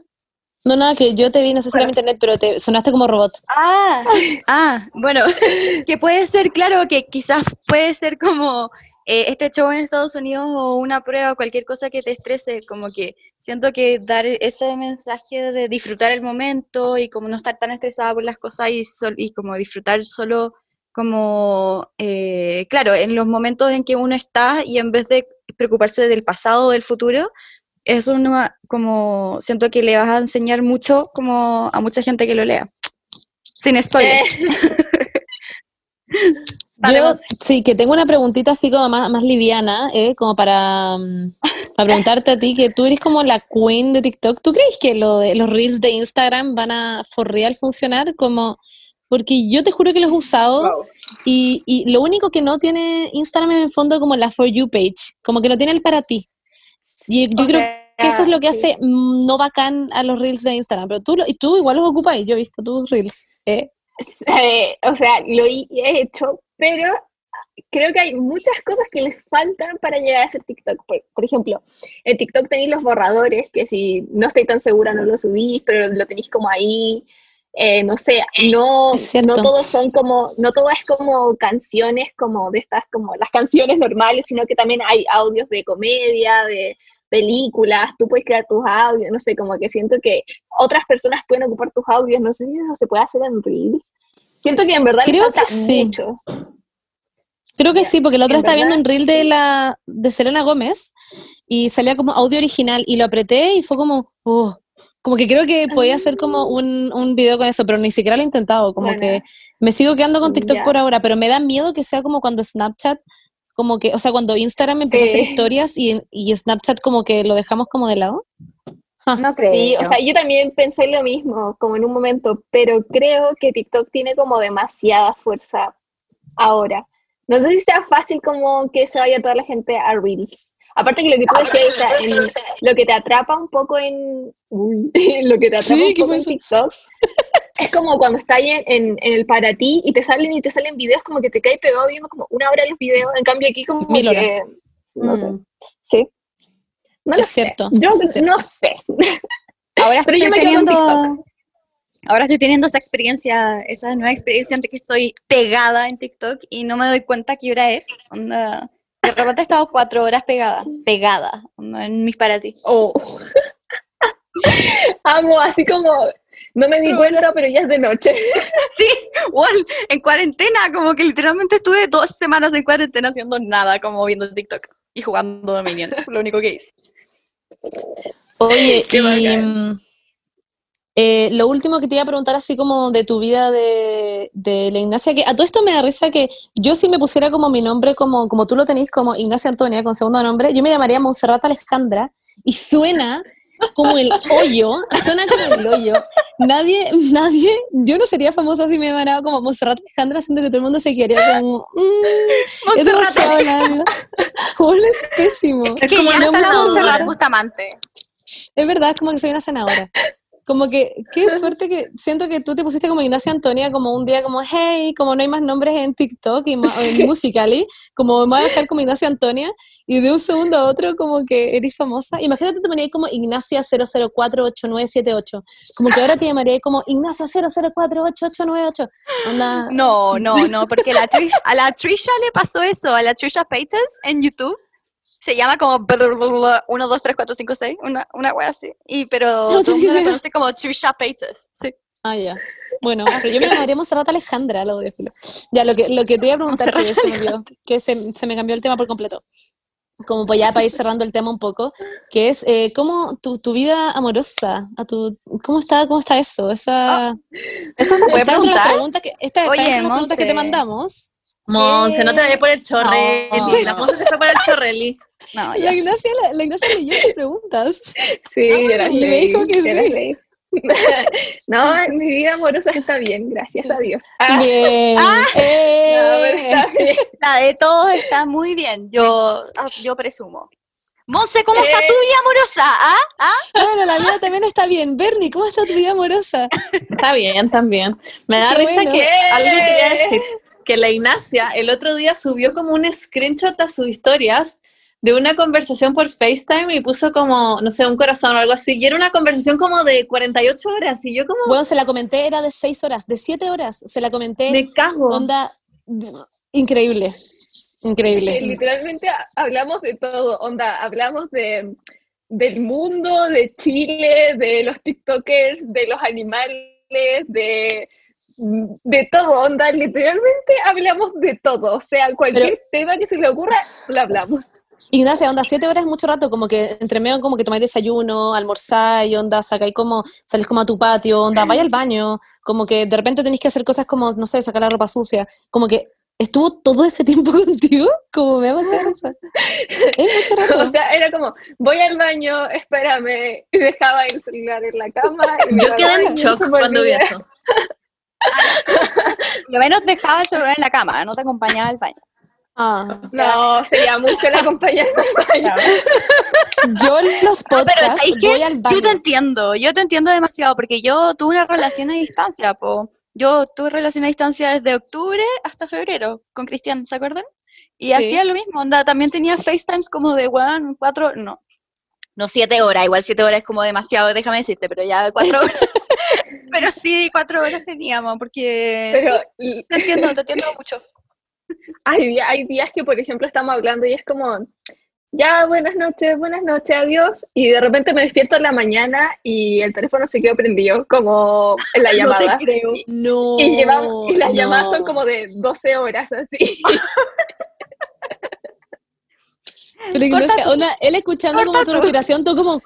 No, nada, que yo te vi, no sé si era en internet, pero te sonaste como robot. Ah, ah, bueno, que puede ser, claro, que quizás puede ser como eh, este show en Estados Unidos o una prueba o cualquier cosa que te estrese, como que siento que dar ese mensaje de disfrutar el momento y como no estar tan estresada por las cosas y, sol- y como disfrutar solo como, eh, claro, en los momentos en que uno está y en vez de preocuparse del pasado o del futuro, eso no, como siento que le vas a enseñar mucho como a mucha gente que lo lea. Sin spoilers. Dale, Yo, sí, que tengo una preguntita así como más, más liviana, ¿eh? como para, mm, para preguntarte a ti, que tú eres como la queen de TikTok. ¿Tú crees que lo de, los reels de Instagram van a for real funcionar? Como, porque yo te juro que los he usado y, y lo único que no tiene Instagram es en el fondo como la For You page, como que no tiene el para ti. Y yo O creo que eso es lo que sí. hace mm, no bacán a los reels de Instagram, pero tú, lo- y tú igual los ocupas, yo he visto tus reels. ¿eh? Eh, o sea, lo he he hecho, pero creo que hay muchas cosas que les faltan para llegar a ser TikTok. Por, por ejemplo, en TikTok tenéis los borradores, que si no estoy tan segura no lo subís, pero lo tenéis como ahí. Eh, no sé, no, no todos son como, no todo es como canciones como de estas, como las canciones normales, sino que también hay audios de comedia, de películas, tú puedes crear tus audios, no sé, como que siento que otras personas pueden ocupar tus audios, no sé si eso se puede hacer en Reels. Siento que en verdad Creo falta que sí. mucho. Creo que sí, porque la otra estaba viendo un reel de la de Selena Gómez y salía como audio original y lo apreté y fue como, oh, como que creo que podía hacer como un, un video con eso, pero ni siquiera lo he intentado, como que me sigo quedando con TikTok por ahora, pero me da miedo que sea como cuando Snapchat, como que, o sea, cuando Instagram empezó a hacer historias y, y Snapchat como que lo dejamos como de lado. No creo. Sí, o sea, yo también pensé lo mismo, como en un momento, pero creo que TikTok tiene como demasiada fuerza ahora. No sé si sea fácil como que se vaya toda la gente a Reels. Aparte que lo que tú decías, o sea, en- lo que te atrapa un poco en... uy, lo que te atrapa Sí, un ¿qué poco en? TikTok es como cuando estás en, en, en el para ti y te salen y te salen videos como que te caes pegado viendo como una hora los videos. En cambio aquí como Mil que... No sé. Mm. Sí. No lo Es cierto, sé. Yo es cierto. no sé. Ahora Pero yo estoy me teniendo, ahora estoy teniendo esa experiencia, esa nueva experiencia en que estoy pegada en TikTok y no me doy cuenta qué hora es. Onda, de repente he estado cuatro horas pegada, pegada, onda, en mis para ti. Oh. Amo, así como, no me di cuenta, pero ya es de noche. Sí, igual, en cuarentena, como que literalmente estuve dos semanas en cuarentena haciendo nada, como viendo TikTok y jugando Dominion, lo único que hice. Oye, Qué y mm, eh, lo último que te iba a preguntar, así como de tu vida de, de la Ignacia, que a todo esto me da risa que yo si me pusiera como mi nombre, como, como tú lo tenés, como Ignacia Antonia, con segundo nombre, yo me llamaría Montserrat Alejandra, y suena como el hoyo, suena como el hoyo. Nadie, nadie, yo no sería famosa si me llamara como Montserrat Alejandra, siento que todo el mundo se quedaría como, mm, es demasiado largo. Es pésimo. Es como una la senadora. Montserrat Bustamante. Es verdad, es como que soy una senadora. Como que, qué suerte que siento que tú te pusiste como Ignacia Antonia, como un día como, hey, como no hay más nombres en TikTok y en Musical.ly, como me voy a dejar como Ignacia Antonia, y de un segundo a otro como que eres famosa. Imagínate te ponías como Ignacia 0048978, como que ahora te llamaría como Ignacia 0048898. Onda, No, no, no, porque la Trish- a la Trisha le pasó eso, a la Trisha Paytas en YouTube. Se llama como 1, 2, 3, 4, 5, 6, una, una wea así. Y, pero No todo el mundo la conoce como Trisha Paytas. Sí. Ah, ya. Bueno, pero yo me llamaría Monserrat Alejandra, lo de filo. Ya, lo que, lo que te iba a preguntar, que se me, olvidó, que se, se me cambió el tema por completo. Como pues ya para ir cerrando el tema un poco, que es eh, cómo tu, tu vida amorosa, a tu, ¿cómo está, cómo está eso? Esa, ¿Eso se puede entre las preguntar? preguntas que, esta, Oye, entre las preguntas que te mandamos. Monse, no te vayas por el chorreli. No, La. Monse se fue por el chorreli. No, La. Ignacia, la, la Ignacia leyó las preguntas. Sí, yo las y me dijo que sí. leí. no, mi vida amorosa está bien, gracias a Dios. Ah, Bien. no, pero Eh. está bien. La de todos está muy bien, yo, ah, yo presumo. Monse, ¿cómo está tu vida amorosa? ¿Ah? Bueno, la mía también está bien. Bernie, ¿cómo está tu vida amorosa? Está bien, también. Me da Qué risa bueno. que algo quería decir. Que la Ignacia el otro día subió como un screenshot a sus historias de una conversación por FaceTime y puso como, no sé, un corazón o algo así. Y era una conversación como de 48 horas. Y yo como, Bueno, se la comenté, era de seis horas, de siete horas. Se la comenté, me cago. onda, increíble. Increíble. Literalmente ha- hablamos de todo, onda, hablamos de, del mundo, de Chile, de los TikTokers, de los animales, de, de todo, onda, literalmente hablamos de todo, o sea, cualquier tema que se le ocurra, lo hablamos. Ignacia, onda, siete horas es mucho rato, como que entre medio como que tomáis desayuno, almorzáis, onda, sacáis como, salís como a tu patio, onda, vais al baño, como que de repente tenéis que hacer cosas como, no sé, sacar la ropa sucia, como que estuvo todo ese tiempo contigo, como me ha pasado eso. Es mucho rato. O sea, era como, voy al baño, espérame, y dejaba el celular en la cama. y me Yo quedé en shock cuando vi eso. Lo menos dejaba el celular en la cama, no te acompañaba al baño. Ah, No, sería mucho la compañía al baño. yo en los pero podcasts ¿sabéis qué? voy al baño. Yo te entiendo, yo te entiendo demasiado, porque yo tuve una relación a distancia, po. Yo tuve relación a distancia desde octubre hasta febrero con Cristian, ¿se acuerdan? Y Sí. hacía lo mismo, onda, también tenía FaceTimes como de, weón, cuatro, no, no siete horas, igual siete horas es como demasiado, déjame decirte, pero ya cuatro horas. pero sí, cuatro horas teníamos, porque Pero sí, te entiendo, te entiendo mucho. hay, día- hay días que, por ejemplo, estamos hablando y es como, ya, buenas noches, buenas noches, adiós. Y de repente me despierto en la mañana y el teléfono se quedó prendido, como en la llamada. creo. Y- No. Y, llevamos, y las no. llamadas son como de 12 horas, así. Pero Ignacia, onda, él escuchando como tu respiración, tú como...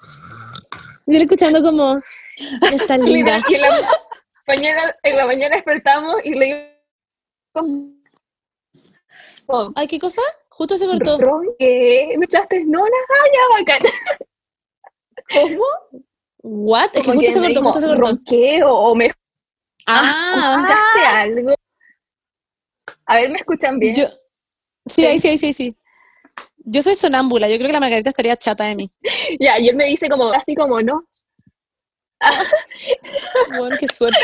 Y él escuchando como... Está linda. Y en la mañana, en la mañana despertamos y le digo, como, Ay, ¿qué cosa? Justo se cortó. ¿qué? ¿Me echaste? No, nada, ya, bacán. ¿Cómo? ¿What? Es que justo se cortó, justo se cortó. ronqué o, o me Ah, escuchaste algo. A ver, ¿me escuchan bien? yo... Sí, ahí sí, ahí sí, sí. Yo soy sonámbula, yo creo que la Margarita estaría chata de mí. Ya, y él me dice como, así como, no, Bueno, qué suerte.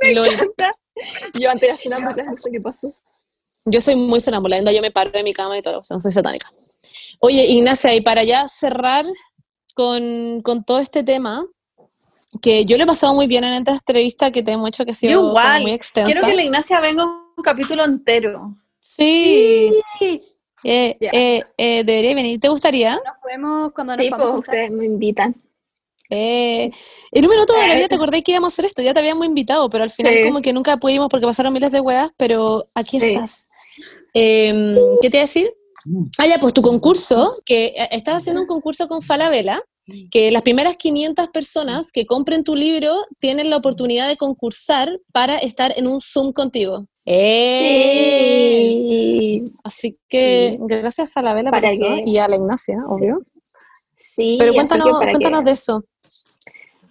me Lol. encanta. Yo antes era sonámbula, no sé qué pasó. Yo soy muy sonámbula, yo me paro de mi cama y todo, o sea, no soy satánica. Oye, Ignacia, y para ya cerrar con, con todo este tema, que yo lo he pasado muy bien en esta entrevista que te hemos hecho, que ha sido Yo como igual. muy extensa. Quiero que la Ignacia venga un capítulo entero. Sí. Eh, Ya. eh, eh, debería venir. ¿Te gustaría? Nos vemos cuando Sí, nos pues vamos ustedes me invitan. Eh, en un minuto de la Eh. vida te acordé que íbamos a hacer esto, ya te habíamos invitado, pero al final Sí. como que nunca pudimos porque pasaron miles de weas, pero aquí Sí. estás. Em, ¿Qué te iba a decir? Ah, ya, pues tu concurso, que eh, estás haciendo un concurso con Falabella, que las primeras 500 personas que compren tu libro tienen la oportunidad de concursar para estar en un Zoom contigo. ¡Eh! Sí, Así que gracias Falabella por ¿Para eso y a la Ignacia, obvio. sí. Pero cuéntanos, que- cuéntanos de eso.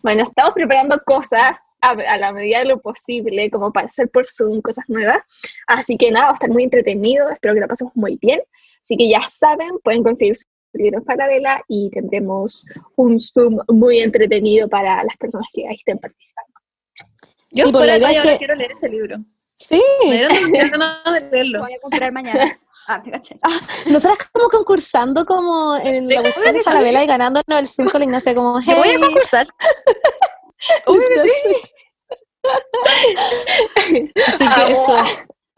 Bueno, estamos preparando cosas a, a la medida de lo posible, como para hacer por Zoom cosas nuevas. Así que nada, va a estar muy entretenido, espero que lo pasemos muy bien. Así que ya saben, pueden conseguir su libro en Falabella y tendremos un Zoom muy entretenido para las personas que ahí estén participando. Yo Sí, pues, fuera la idea que- quiero leer ese libro. Sí, Me dieron de leerlo. Lo voy a comprar mañana. Ah, te caché. nosotras como concursando como en la cuestión de Falabella y ganándonos el 5 la Ignacia como, Yo voy a hey, concursar. Así que eso,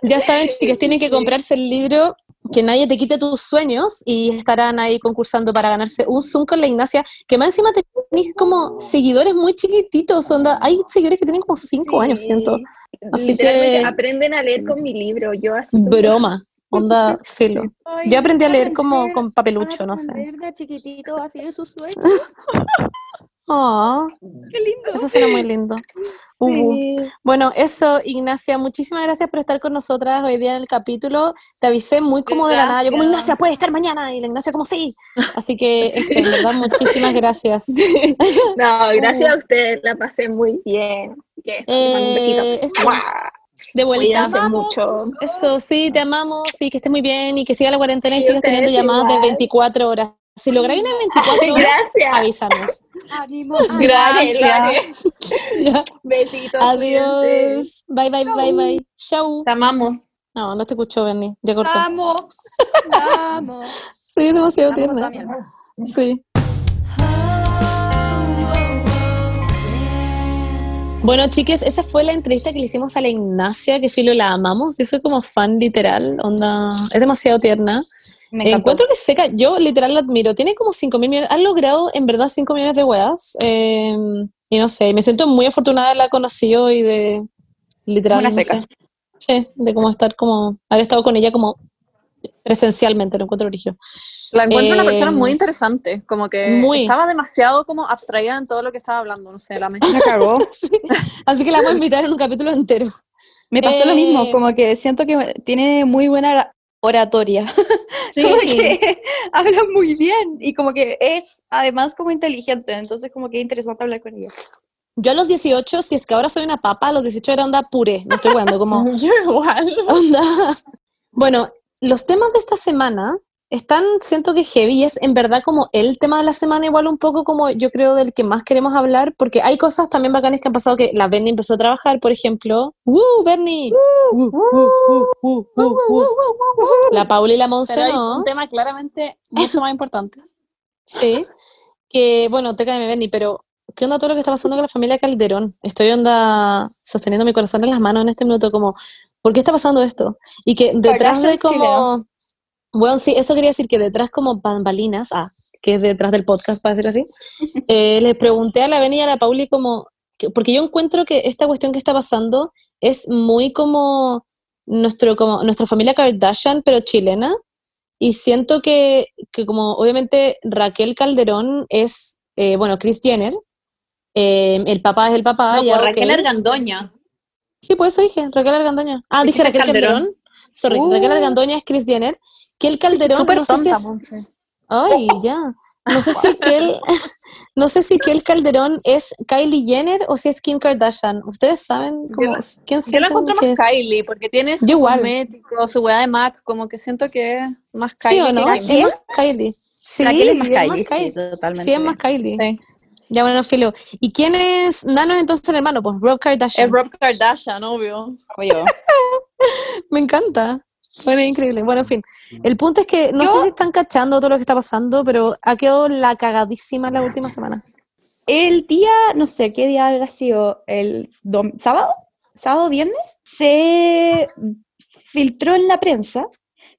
ya saben chicas, tienen que comprarse el libro Que nadie te quite tus sueños y estarán ahí concursando para ganarse un Zoom con la Ignacia, que más encima tenéis como seguidores muy chiquititos, onda, hay seguidores que tienen como 5 años, siento. Así que- aprenden a leer con mi libro, yo así Broma, onda, filo. Ay, Yo aprendí a leer como con papelucho, no sé. de chiquitito así de sus sueños. Ah, Qué lindo. eso suena muy lindo. Uh. Sí. Bueno, eso, Ignacia, muchísimas gracias por estar con nosotras hoy día en el capítulo. Te avisé muy como de la nada. Yo como. Ignacia, puede estar mañana. Y la Ignacia como, sí. Así que eso, en verdad, muchísimas gracias. No, gracias a ustedes, la pasé muy bien. Así que eso, mando un besito. Eh, eso. De vuelta. Cuídense mucho. Eso, sí, te amamos y que estés muy bien y que siga la cuarentena y sigas teniendo llamadas de igual. 24 horas. Si lográis una 24 horas, Gracias. avísanos. Ánimo. Gracias. Ya. Besitos. cuídense. Adiós. Bye, bye, bye, bye. Chau. Te amamos. No, no te escuchó, Bernie. Ya cortó. Vamos. Vamos. Sí, demasiado tierna. Sí. Bueno, chiques, esa fue la entrevista que le hicimos a la Ignacia, que filo la amamos. Yo soy como fan literal, onda, es demasiado tierna. Me. Encuentro que seca, yo literal la admiro. Tiene como 5 mil millones, ha logrado en verdad 5 millones de weas. eh, y no sé, me siento muy afortunada de haberla conocido y de literal. Una no seca. sé. Sí, de cómo estar como, haber estado con ella como presencialmente, lo encuentro origen. La encuentro una persona Eh, muy interesante, como que muy. estaba demasiado como abstraída en todo lo que estaba hablando, no sé, la me... Cagó. Así que la vamos a invitar en un capítulo entero. Me pasó lo Eh, mismo, como que siento que tiene muy buena oratoria. Sí. Como que habla muy bien y como que es además como inteligente, entonces como que es interesante hablar con ella. Yo a los 18, si es que ahora soy una papa, a los 18 era onda puré, no estoy jugando, como Yo igual. onda. Bueno, los temas de esta semana están, siento que heavy, y es en verdad como el tema de la semana, igual un poco como yo creo del que más queremos hablar, porque hay cosas también bacanas que han pasado que la Bernie empezó a trabajar, por ejemplo. ¡Woo, Bernie! La Paula y la Monse, Pero hay ¿no? un tema claramente mucho más importante. Sí, que bueno, te cae Benny, pero ¿qué onda todo lo que está pasando con la familia Calderón? Estoy onda sosteniendo mi corazón en las manos en este minuto, como, ¿por qué está pasando esto? Y que detrás de como, bueno, sí, eso quería decir que detrás como bambalinas, ah, que es detrás del podcast, para decirlo así, eh, le pregunté a la Benny y a la Pauli como, que- porque yo encuentro que esta cuestión que está pasando es muy como nuestro, como nuestra familia Kardashian, pero chilena, y siento que, que como obviamente Raquel Calderón es, eh, bueno, Kris Jenner, eh, el papá es el papá, no, ya, por Raquel. Argandoña. Sí, pues eso dije, Raquel Argandoña. Ah, dije Raquel Calderón. Calderón. Sorry, Uh. Raquel Argandoña es Kris Jenner. Que el Calderón, no sé si tonta, es... Monse. Ay, ya. No sé si que él, no sé si que el Calderón es Kylie Jenner o si es Kim Kardashian. ¿Ustedes saben cómo, quién Yo la encuentro más es? Kylie, porque tiene su Yo cosmético, su weá de MAC, como que siento que es más ¿Sí Kylie. o no? Es más Kylie. Sí, es más es Kylie, sí, Kylie. totalmente. Sí, es más Kylie. Sí. Ya bueno, filo. ¿Y quién es Nano es entonces el hermano? Pues Rob Kardashian. Es Rob Kardashian, obvio. Obvio. Me encanta. Bueno, es increíble. Bueno, en fin. El punto es que no Yo- sé si están cachando todo lo que está pasando, pero ha quedado la cagadísima la última semana. El día, no sé qué día habrá sido, el dom- sábado, sábado, viernes, se filtró en la prensa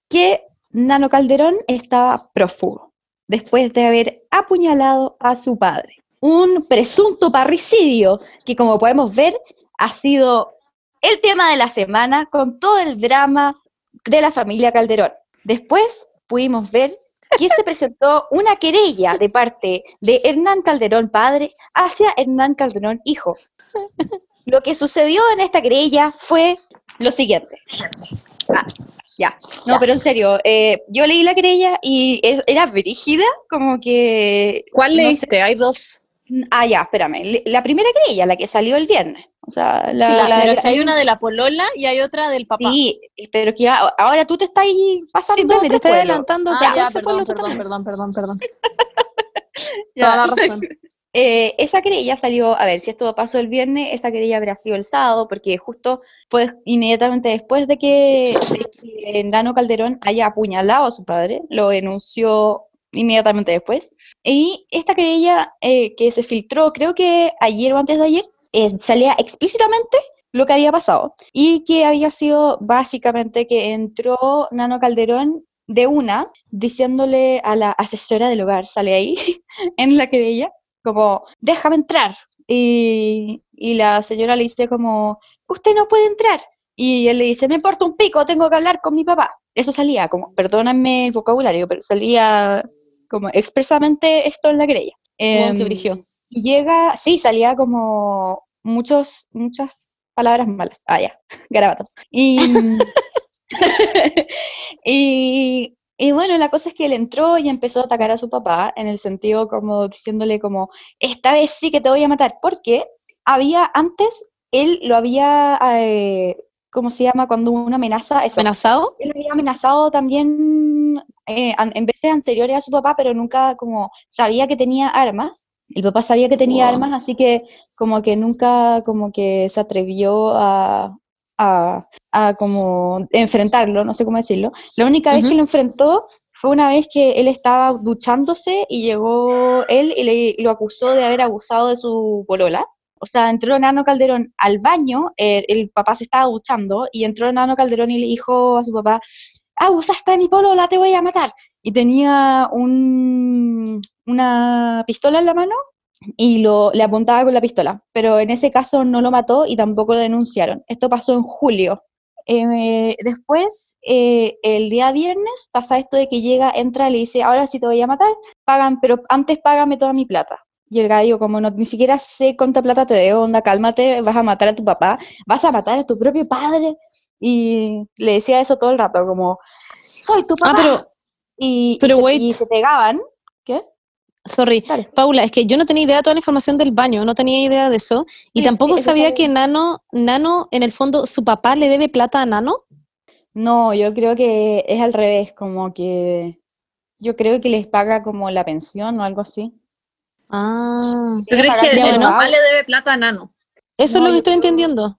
que Nano Calderón estaba prófugo después de haber apuñalado a su padre. Un presunto parricidio que, como podemos ver, ha sido el tema de la semana con todo el drama de la familia Calderón. Después pudimos ver que se presentó una querella de parte de Hernán Calderón padre hacia Hernán Calderón hijo. Lo que sucedió en esta querella fue lo siguiente. Ah, ya. No, pero en serio, eh, yo leí la querella y es- era brígida, como que... ¿Cuál no sé. Hay dos. Ah, ya, espérame. La primera querella, la que salió el viernes. O sea, la, Sí, la- la- hay una de la polola y hay otra del papá. Sí, pero que ahora tú te estás ahí pasando Sí, te pueblo. adelantando. Ah, ya, perdón, perdón, perdón, perdón, perdón. Ya. Toda la razón. Eh, esa querella salió, a ver, si esto pasó el viernes, esta querella habría sido el sábado, porque justo pues inmediatamente después de que, de que Nano Calderón haya apuñalado a su padre, lo denunció inmediatamente después. Y esta querella eh, que se filtró, creo que ayer o antes de ayer, eh, salía explícitamente lo que había pasado y que había sido básicamente que entró Nano Calderón de una diciéndole a la asesora del hogar, sale ahí en la querella, como, déjame entrar. Y, y la señora le dice como, usted no puede entrar. Y él le dice, me importa un pico, tengo que hablar con mi papá. Eso salía, como, perdóname el vocabulario, pero salía como expresamente esto en la querella. Em, brígido. y llega, sí, salía como muchos, muchas palabras malas. Ah, ya, garabatos. Y, y, y bueno, la cosa es que él entró y empezó a atacar a su papá en el sentido como diciéndole como, esta vez sí que te voy a matar, porque había antes, él lo había, eh, ¿cómo se llama? Cuando una amenaza, eso, ¿Amenazado? él había amenazado también eh, en veces anteriores a su papá, pero nunca como sabía que tenía armas. El papá sabía que tenía Wow. armas, así que como que nunca como que se atrevió a, a, a como enfrentarlo, no sé cómo decirlo. La única vez que lo enfrentó fue una vez que él estaba duchándose y llegó él y, le, y lo acusó de haber abusado de su polola. O sea, entró Nano Calderón al baño, eh, el papá se estaba duchando y entró Nano Calderón y le dijo a su papá, abusaste de mi polola, te voy a matar. Y tenía un, una pistola en la mano y lo, le apuntaba con la pistola, pero en ese caso no lo mató y tampoco lo denunciaron. Esto pasó en julio. Eh, después, eh, el día viernes, pasa esto de que llega, entra, le dice, ahora sí te voy a matar, pagan, pero antes págame toda mi plata. Y el gallo, como no, ni siquiera sé cuánta plata te debo, onda, cálmate, vas a matar a tu papá, vas a matar a tu propio padre. Y le decía eso todo el rato, como, soy tu papá. Ah, pero, y, se, wait. y se pegaban. ¿Qué? sorry, Dale. Paula, es que yo no tenía idea de toda la información del baño, no tenía idea de eso. Y Sí, tampoco sí, eso sabía sabía. que Nano, Nano, en el fondo, su papá le debe plata a Nano. No, yo creo que es al revés, como que yo creo que les paga como la pensión o algo así. Ah, ¿Tú crees que el papá le debe plata a Nano? eso No, es lo que estoy creo- entendiendo.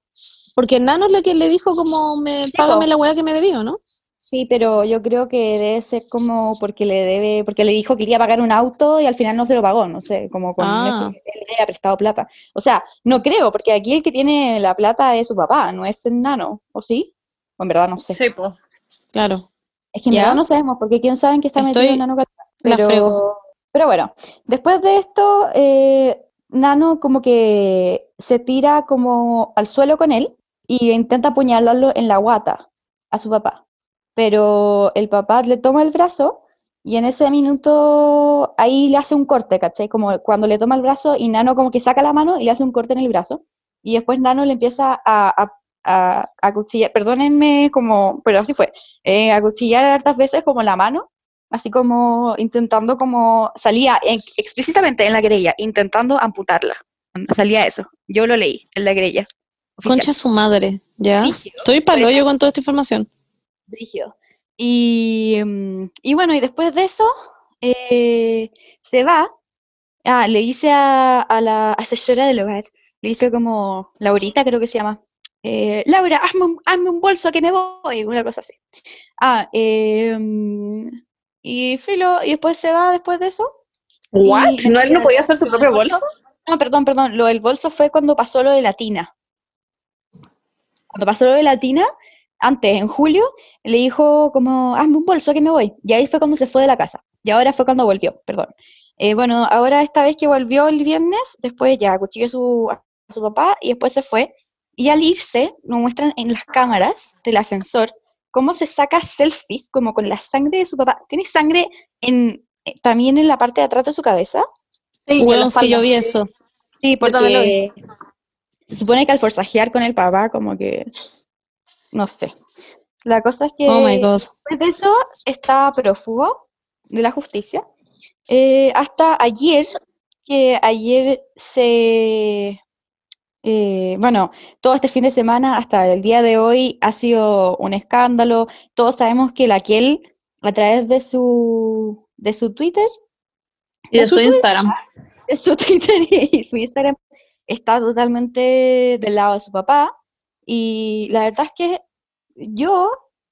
Porque Nano es lo que le dijo como, me, págame la weá que me debió, ¿no? Sí, pero yo creo que debe ser como porque le debe, porque le dijo que quería pagar un auto y al final no se lo pagó, no sé, como con Ah. que él le haya prestado plata. O sea, no creo, porque aquí el que tiene la plata es su papá, no es el nano, ¿o sí? O en verdad no sé. Sí, pues. Claro. Es que en ¿Ya? verdad no sabemos, porque quién sabe en qué está metido Estoy- Nano Calderón. la Pero, frego. Pero bueno, después de esto, eh, Nano como que se tira como al suelo con él y intenta apuñalarlo en la guata a su papá. Pero el papá le toma el brazo y en ese minuto ahí le hace un corte, ¿cachai? Como cuando le toma el brazo y Nano como que saca la mano y le hace un corte en el brazo. Y después Nano le empieza a, a, a, a cuchillar, perdónenme como, pero así fue, eh, a cuchillar hartas veces como la mano así como intentando como, salía en- explícitamente en la querella, intentando amputarla. Salía eso. Yo lo leí en la querella. oficial. Concha su madre, ¿ya? Brígido, Estoy paloyo con toda esta información. brígido. Y, mm, y bueno, y después de eso, eh, se va. Ah, le dice a, a la asesora del hogar, le dice como, Laurita creo que se llama, eh, Laura, hazme un, hazme un bolso que me voy, una cosa así. Ah, eh, mm, y filo, y después se va después de eso. ¿What? Y- ¿No él no podía hacer su propio bolso? No, perdón, perdón. Lo del bolso fue cuando pasó lo de la tina. Cuando pasó lo de la tina, antes, en julio, le dijo como, hazme un bolso que me voy. Y ahí fue cuando se fue de la casa. Y ahora fue cuando volvió, perdón. Eh, bueno, ahora esta vez que volvió el viernes, después ya acuchilló a su, a su papá y después se fue. Y al irse, nos muestran en las cámaras del ascensor cómo se saca selfies, como con la sangre de su papá. Tiene sangre en, eh, también en la parte de atrás de su cabeza. Sí, la Bueno, sí, yo vi eso. Sí, Yo también lo vi. porque se supone que al forzajear con el papá, como que, no sé. La cosa es que Oh my god. después de eso está prófugo de la justicia. Eh, hasta ayer, que ayer se... eh, bueno, todo este fin de semana hasta el día de hoy ha sido un escándalo. Todos sabemos que la Kiel, a través de su, de su Twitter, Y de ¿En su su Twitter? Instagram. en su Twitter y su Instagram está totalmente del lado de su papá. Y la verdad es que yo,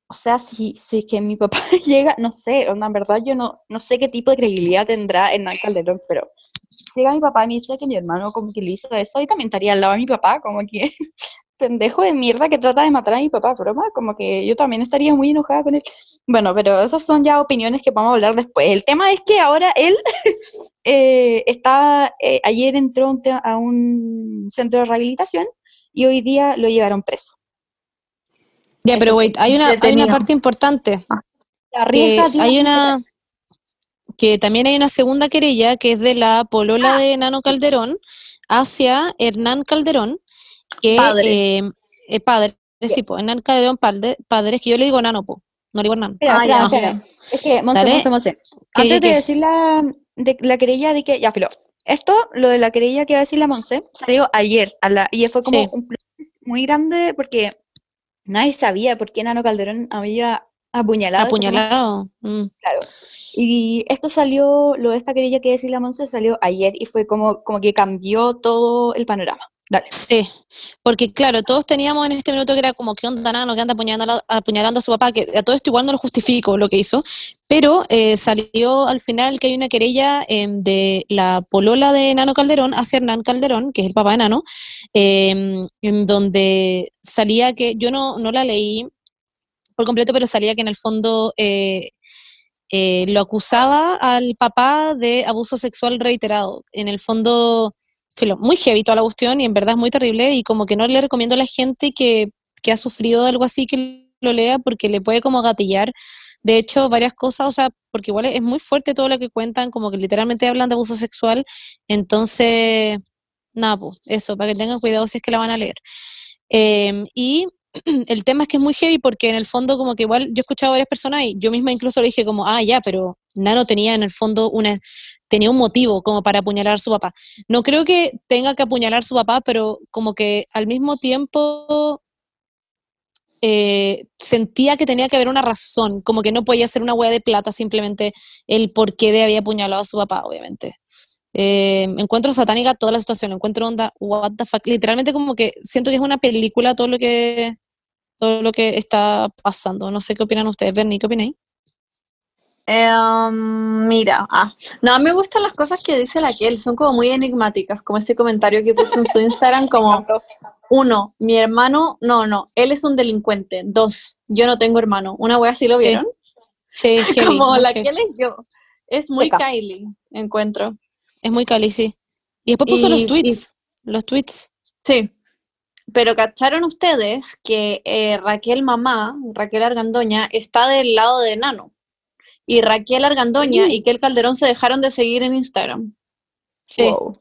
o sea, si, si es que mi papá llega, no sé, onda, en verdad yo no, no sé qué tipo de credibilidad tendrá Hernán Calderón, pero llega mi papá y me dice que mi hermano como que le hizo eso, y también estaría al lado de mi papá, como que pendejo de mierda que trata de matar a mi papá, broma, como que yo también estaría muy enojada con él. Bueno, pero esas son ya opiniones que vamos a hablar después. El tema es que ahora él eh, está, eh, ayer entró a un te- a un centro de rehabilitación y hoy día lo llevaron preso. Ya, pero wait, hay una, hay una parte importante. La que riesga tiene hay una que también hay una segunda querella que es de la polola de Nano Calderón hacia Hernán Calderón, que Padre. eh, eh, padre, sí, po, Hernán Calderón padre, padre, es que yo le digo Nano, po, no le digo Hernán. Espera, Ah, espera, ya. espera. Es que, Monse. Monse, Monse, ¿Qué, Antes qué, de decir la, de la querella de que, ya, filo, esto, lo de la querella que va a decir la Monse, salió ayer, a la, y fue como Sí. un muy grande porque nadie sabía por qué Nano Calderón había Apuñalado. Apuñalado. Mm. Y esto salió, lo de esta querella que decía la Monse salió ayer y fue como, como que cambió todo el panorama. Dale. Sí, porque claro, todos teníamos en este minuto que era como, ¿qué onda Nano que anda apuñalando, apuñalando a su papá? Que a todo esto igual no lo justifico lo que hizo, pero eh, salió al final que hay una querella em, de la polola de Nano Calderón hacia Hernán Calderón, que es el papá de Nano, em, en donde salía que, yo no, no la leí por completo, pero salía que en el fondo eh, eh, lo acusaba al papá de abuso sexual reiterado. En el fondo, muy heavy toda la cuestión y en verdad es muy terrible y como que no le recomiendo a la gente que, que ha sufrido de algo así que lo lea porque le puede como gatillar. De hecho, varias cosas, o sea, porque igual es muy fuerte todo lo que cuentan, como que literalmente hablan de abuso sexual. Entonces, nada, pues, eso, para que tengan cuidado si es que la van a leer. Em, y el tema es que es muy heavy porque en el fondo como que igual yo he escuchado a varias personas y yo misma incluso le dije como, ah, ya, pero Nano tenía en el fondo una, tenía un motivo como para apuñalar a su papá. No creo que tenga que apuñalar a su papá, pero como que al mismo tiempo eh, sentía que tenía que haber una razón, como que no podía ser una hueá de plata simplemente el por qué de había apuñalado a su papá, obviamente. Eh, encuentro satánica toda la situación, encuentro onda, what the fuck, literalmente como que siento que es una película todo lo que todo lo que está pasando. No sé qué opinan ustedes. Bernie, ¿qué opináis? Em, mira, ah, no, me gustan las cosas que dice la Kel, son como muy enigmáticas, como ese comentario que puso en su Instagram, como uno, mi hermano, no, no, él es un delincuente. Dos, yo no tengo hermano. Una wea así lo Sí. vieron. Sí, como muy la. Kel es yo. Es muy Seca. Kylie, encuentro. Es muy cali, sí. Y después puso Y- los tweets. Los tweets. Sí. Pero ¿cacharon ustedes que eh, Raquel mamá, Raquel Argandoña, está del lado de Nano? Y Raquel Argandoña y Kel Calderón se dejaron de seguir en Instagram. Sí. Wow.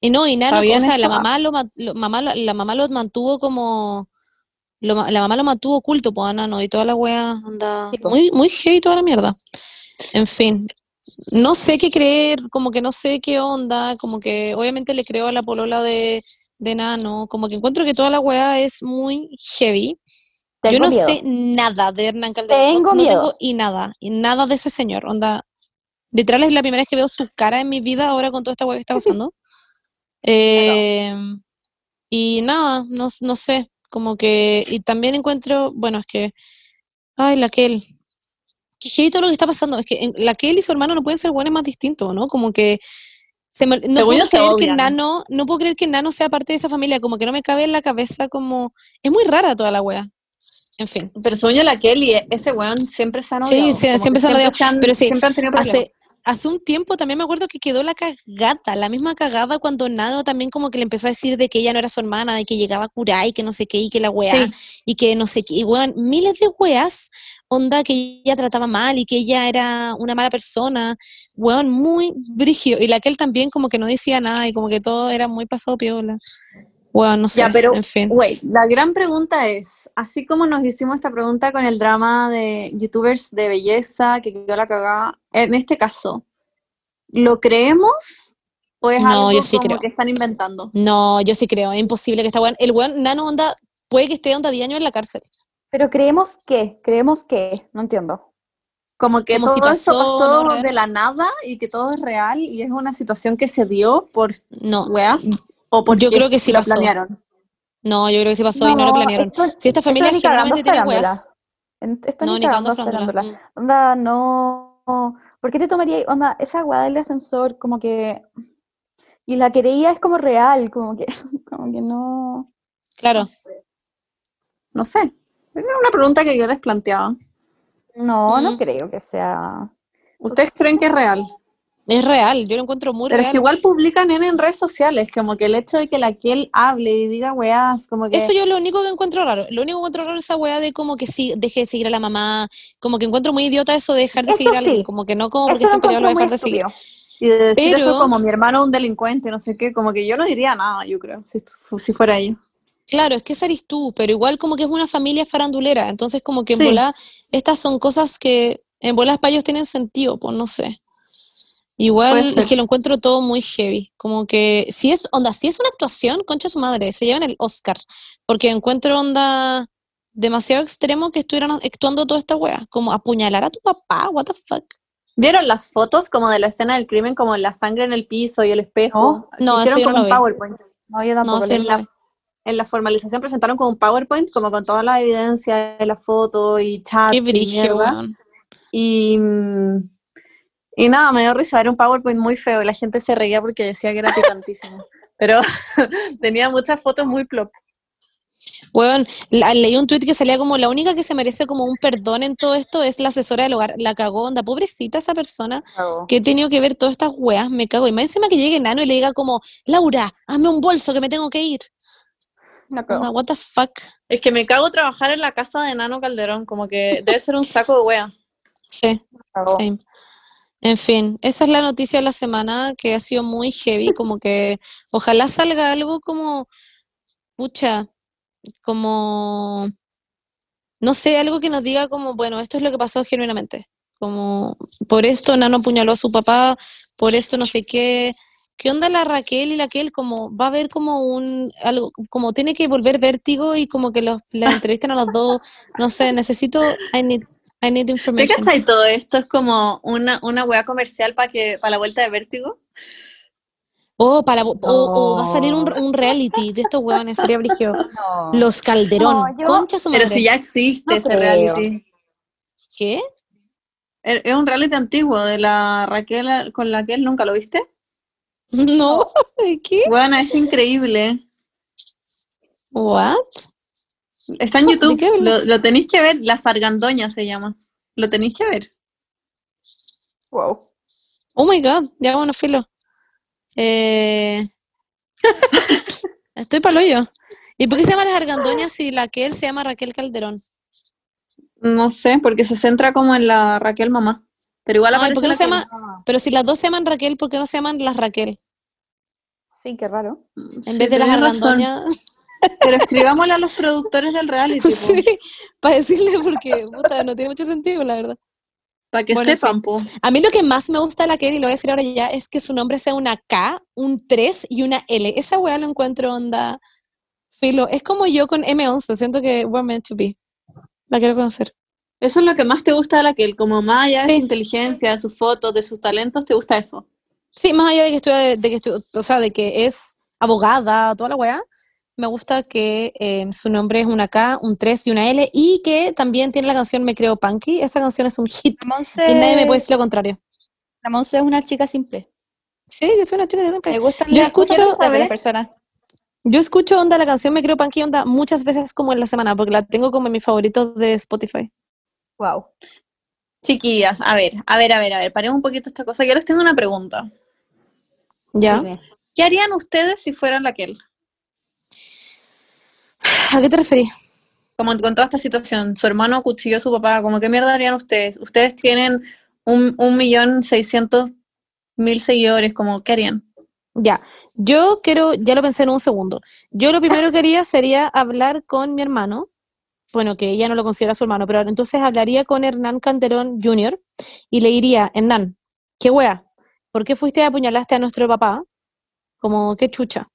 Y no, y Nano, ¿Sabían o sea, la mamá lo, ma- lo- mamá, lo- la mamá lo mantuvo como. lo la mamá lo mantuvo oculto, pues, a Nano, y toda la wea anda. Sí, muy, muy heavy toda la mierda. En fin. No sé qué creer, como que no sé qué onda, como que obviamente le creo a la polola de, de Nano, como que encuentro que toda la wea es muy heavy. Yo no miedo. sé nada de Hernán Calderón. Tengo no, miedo. tengo y nada, y nada de ese señor. Onda, literal es la primera vez que veo su cara en mi vida ahora con toda esta hueá que está pasando. Eh, y nada, no, no sé, como que, y también encuentro, bueno, es que, ay, la Kel, que heavy todo lo que está pasando, es que la Kel y su hermano no pueden ser buenos más distintos, ¿no? Como que se me- no puedo creer que odian. Nano, no puedo creer que Nano sea parte de esa familia, como que no me cabe en la cabeza, como, es muy rara toda la wea. En fin. Pero yo, la Kelly, ese weón siempre se han Sí, odiado. sí, como siempre se han odiado, pero sí, siempre han tenido problemas. Hace, hace un tiempo también me acuerdo que quedó la cagada, la misma cagada cuando Nano también como que le empezó a decir de que ella no era su hermana, de que llegaba a curar y que no sé qué, y que la weá, y que no sé qué, y weón, miles de weas, onda que ella trataba mal y que ella era una mala persona, weón, muy brígido, y la que él también como que no decía nada y como que todo era muy pasado piola. Weón, no sé, Ya, pero, en fin. Wait, la gran pregunta es, así como nos hicimos esta pregunta con el drama de youtubers de belleza, que quedó la cagada, en este caso, ¿lo creemos o es No, algo yo sí como creo. que están inventando? No, yo sí creo, es imposible que esta weón, el weón Nano onda, puede que esté onda 10 años en la cárcel. Pero creemos que, creemos que, no entiendo. Como que Como si todo esto pasó, pasó ¿no? Real. de la nada y que todo es real y es una situación que se dio por No, weas o porque Yo creo que sí lo pasó. planearon. No, yo creo que sí pasó y no lo planearon. esto- Si esta familia cagando generalmente tiene weas. Esto No, ni ni cagando farándula. Onda, no. ¿Por qué te tomaría, onda, esa weá del ascensor, como que. Y la querella es como real, como que, como que no. Claro. no sé. No sé. Es una pregunta que yo les planteaba. No, no Mm. creo que sea. ¿Ustedes creen que es real? Es real, yo lo encuentro muy Pero es real. que igual publican en, en redes sociales, como que el hecho de que la Kiel hable y diga weas, como que... Eso yo lo único que encuentro raro. Lo único que encuentro raro es esa weá de como que sí, deje de seguir a la mamá. Como que encuentro muy idiota eso de dejar de Eso seguir a alguien. Como que no como porque estén peleados lo dejar de seguir. y de decir pero- eso como mi hermano es un delincuente, no sé qué, como que yo no diría nada, yo creo, si, si fuera yo. Claro, es que esa eres tú, pero igual como que es una familia farandulera. Entonces como que en Sí. estas son cosas que en bolas para ellos tienen sentido, pues no sé. Igual es que lo encuentro todo muy heavy. Como que si es, onda, si es una actuación, concha su madre, se llevan el Oscar. Porque encuentro onda demasiado extremo que estuvieran actuando toda esta wea. Como apuñalar a tu papá, what the fuck. ¿Vieron las fotos como de la escena del crimen, como la sangre en el piso y el espejo? No, Hicieron eso yo como no un lo vi. PowerPoint. No, yo tampoco. No, lo sí, vi. En, la, formalización presentaron como un PowerPoint, como con toda la evidencia de la foto y chats Qué y brillo. Y, mm, y nada, me dio risa, era un PowerPoint muy feo y la gente se reía porque decía que era picantísimo. Pero tenía muchas fotos muy plop. La- leí un tweet que salía como la única que se merece como un perdón en todo esto es la asesora del hogar. La cagó, onda, pobrecita esa persona que he tenido que ver todas estas weas, me cago. Y más encima que llegue Nano y le diga como, Laura, hazme un bolso que me tengo que ir. No what the fuck. Es que me cago trabajar en la casa de Nano Calderón, como que debe ser un saco de wea. Sí, same. En fin, esa es la noticia de la semana que ha sido muy heavy, como que ojalá salga algo como, pucha, como, no sé, algo que nos diga como, bueno, esto es lo que pasó genuinamente, como, por esto Nano apuñaló a su papá, por esto no sé qué, ¿qué onda la Raquel y la Kel? Como, va a haber como un, algo, como tiene que volver vértigo y como que los, la entrevistan a los dos, no sé, necesito, I need, I need ¿Qué information. cachai todo esto? Es como una, una wea comercial para que para la vuelta de vértigo. Oh, para, o, o va a salir un, un reality de estos hueones, sería brigio. No. Los Calderón, No, yo- concha su Pero si ya existe No ese creo. reality. ¿Qué? Es es un reality antiguo de la Raquel con la que él nunca lo viste. No, ¿qué? Bueno, es increíble. What? Está en ¿De YouTube, lo, lo tenéis que ver. La Sargandoña se llama. Lo tenéis que ver. Wow. Oh my god, ya bueno, filo. Eh... Estoy palo yo. ¿Y por qué se llama las argandoñas si la que él se llama Raquel Calderón? No sé, porque se centra como en la Raquel mamá. Pero igual Ay, aparece ¿por qué no la se llama? Pero si las dos se llaman Raquel, ¿por qué no se llaman las Raquel? Sí, qué raro. En Sí, vez de las argandoñas. Pero escribámosle a los productores del reality, po, sí, para decirle porque puta, no tiene mucho sentido, la verdad. para que Bueno, en sepan, po. A mí lo que más me gusta de la Kelly, lo voy a decir ahora ya, es que su nombre sea una K, un 3 y una L. Esa weá lo encuentro onda filo. Es como yo con M11, siento que we're meant to be. La quiero conocer. Eso es lo que más te gusta de la que como más allá de su inteligencia, de sus fotos, de sus talentos, te gusta eso. Sí, más allá de que estudia, de que estu- o sea, de que es abogada, toda la weá, me gusta que eh, su nombre es una K, un 3 y una L, y que también tiene la canción Me Creo Punky. Esa canción es un hit Monse, y nadie me puede decir lo contrario. la Monse es una chica simple. Sí, yo soy una chica de Me gustan Yo las escucho- la persona. Yo escucho onda la canción Me Creo Punky onda muchas veces como en la semana, porque la tengo como en mis favoritos de Spotify. Wow. Chiquillas, a ver, a ver, a ver, a ver, paremos un poquito esta cosa. Yo les tengo una pregunta. ¿Ya? ¿Qué harían ustedes si fueran la Kel? ¿A qué te referís? Como con toda esta situación, su hermano cuchilló a su papá, como qué mierda harían ustedes? Ustedes tienen un, un millón seiscientos mil seguidores, como ¿qué harían? Ya, yo quiero, ya lo pensé en un segundo. Yo lo primero que haría sería hablar con mi hermano, bueno, que ella no lo considera su hermano, pero entonces hablaría con Hernán Calderón Jr. y le diría, Hernán, qué wea, ¿por qué fuiste y apuñalaste a nuestro papá? Como, qué chucha.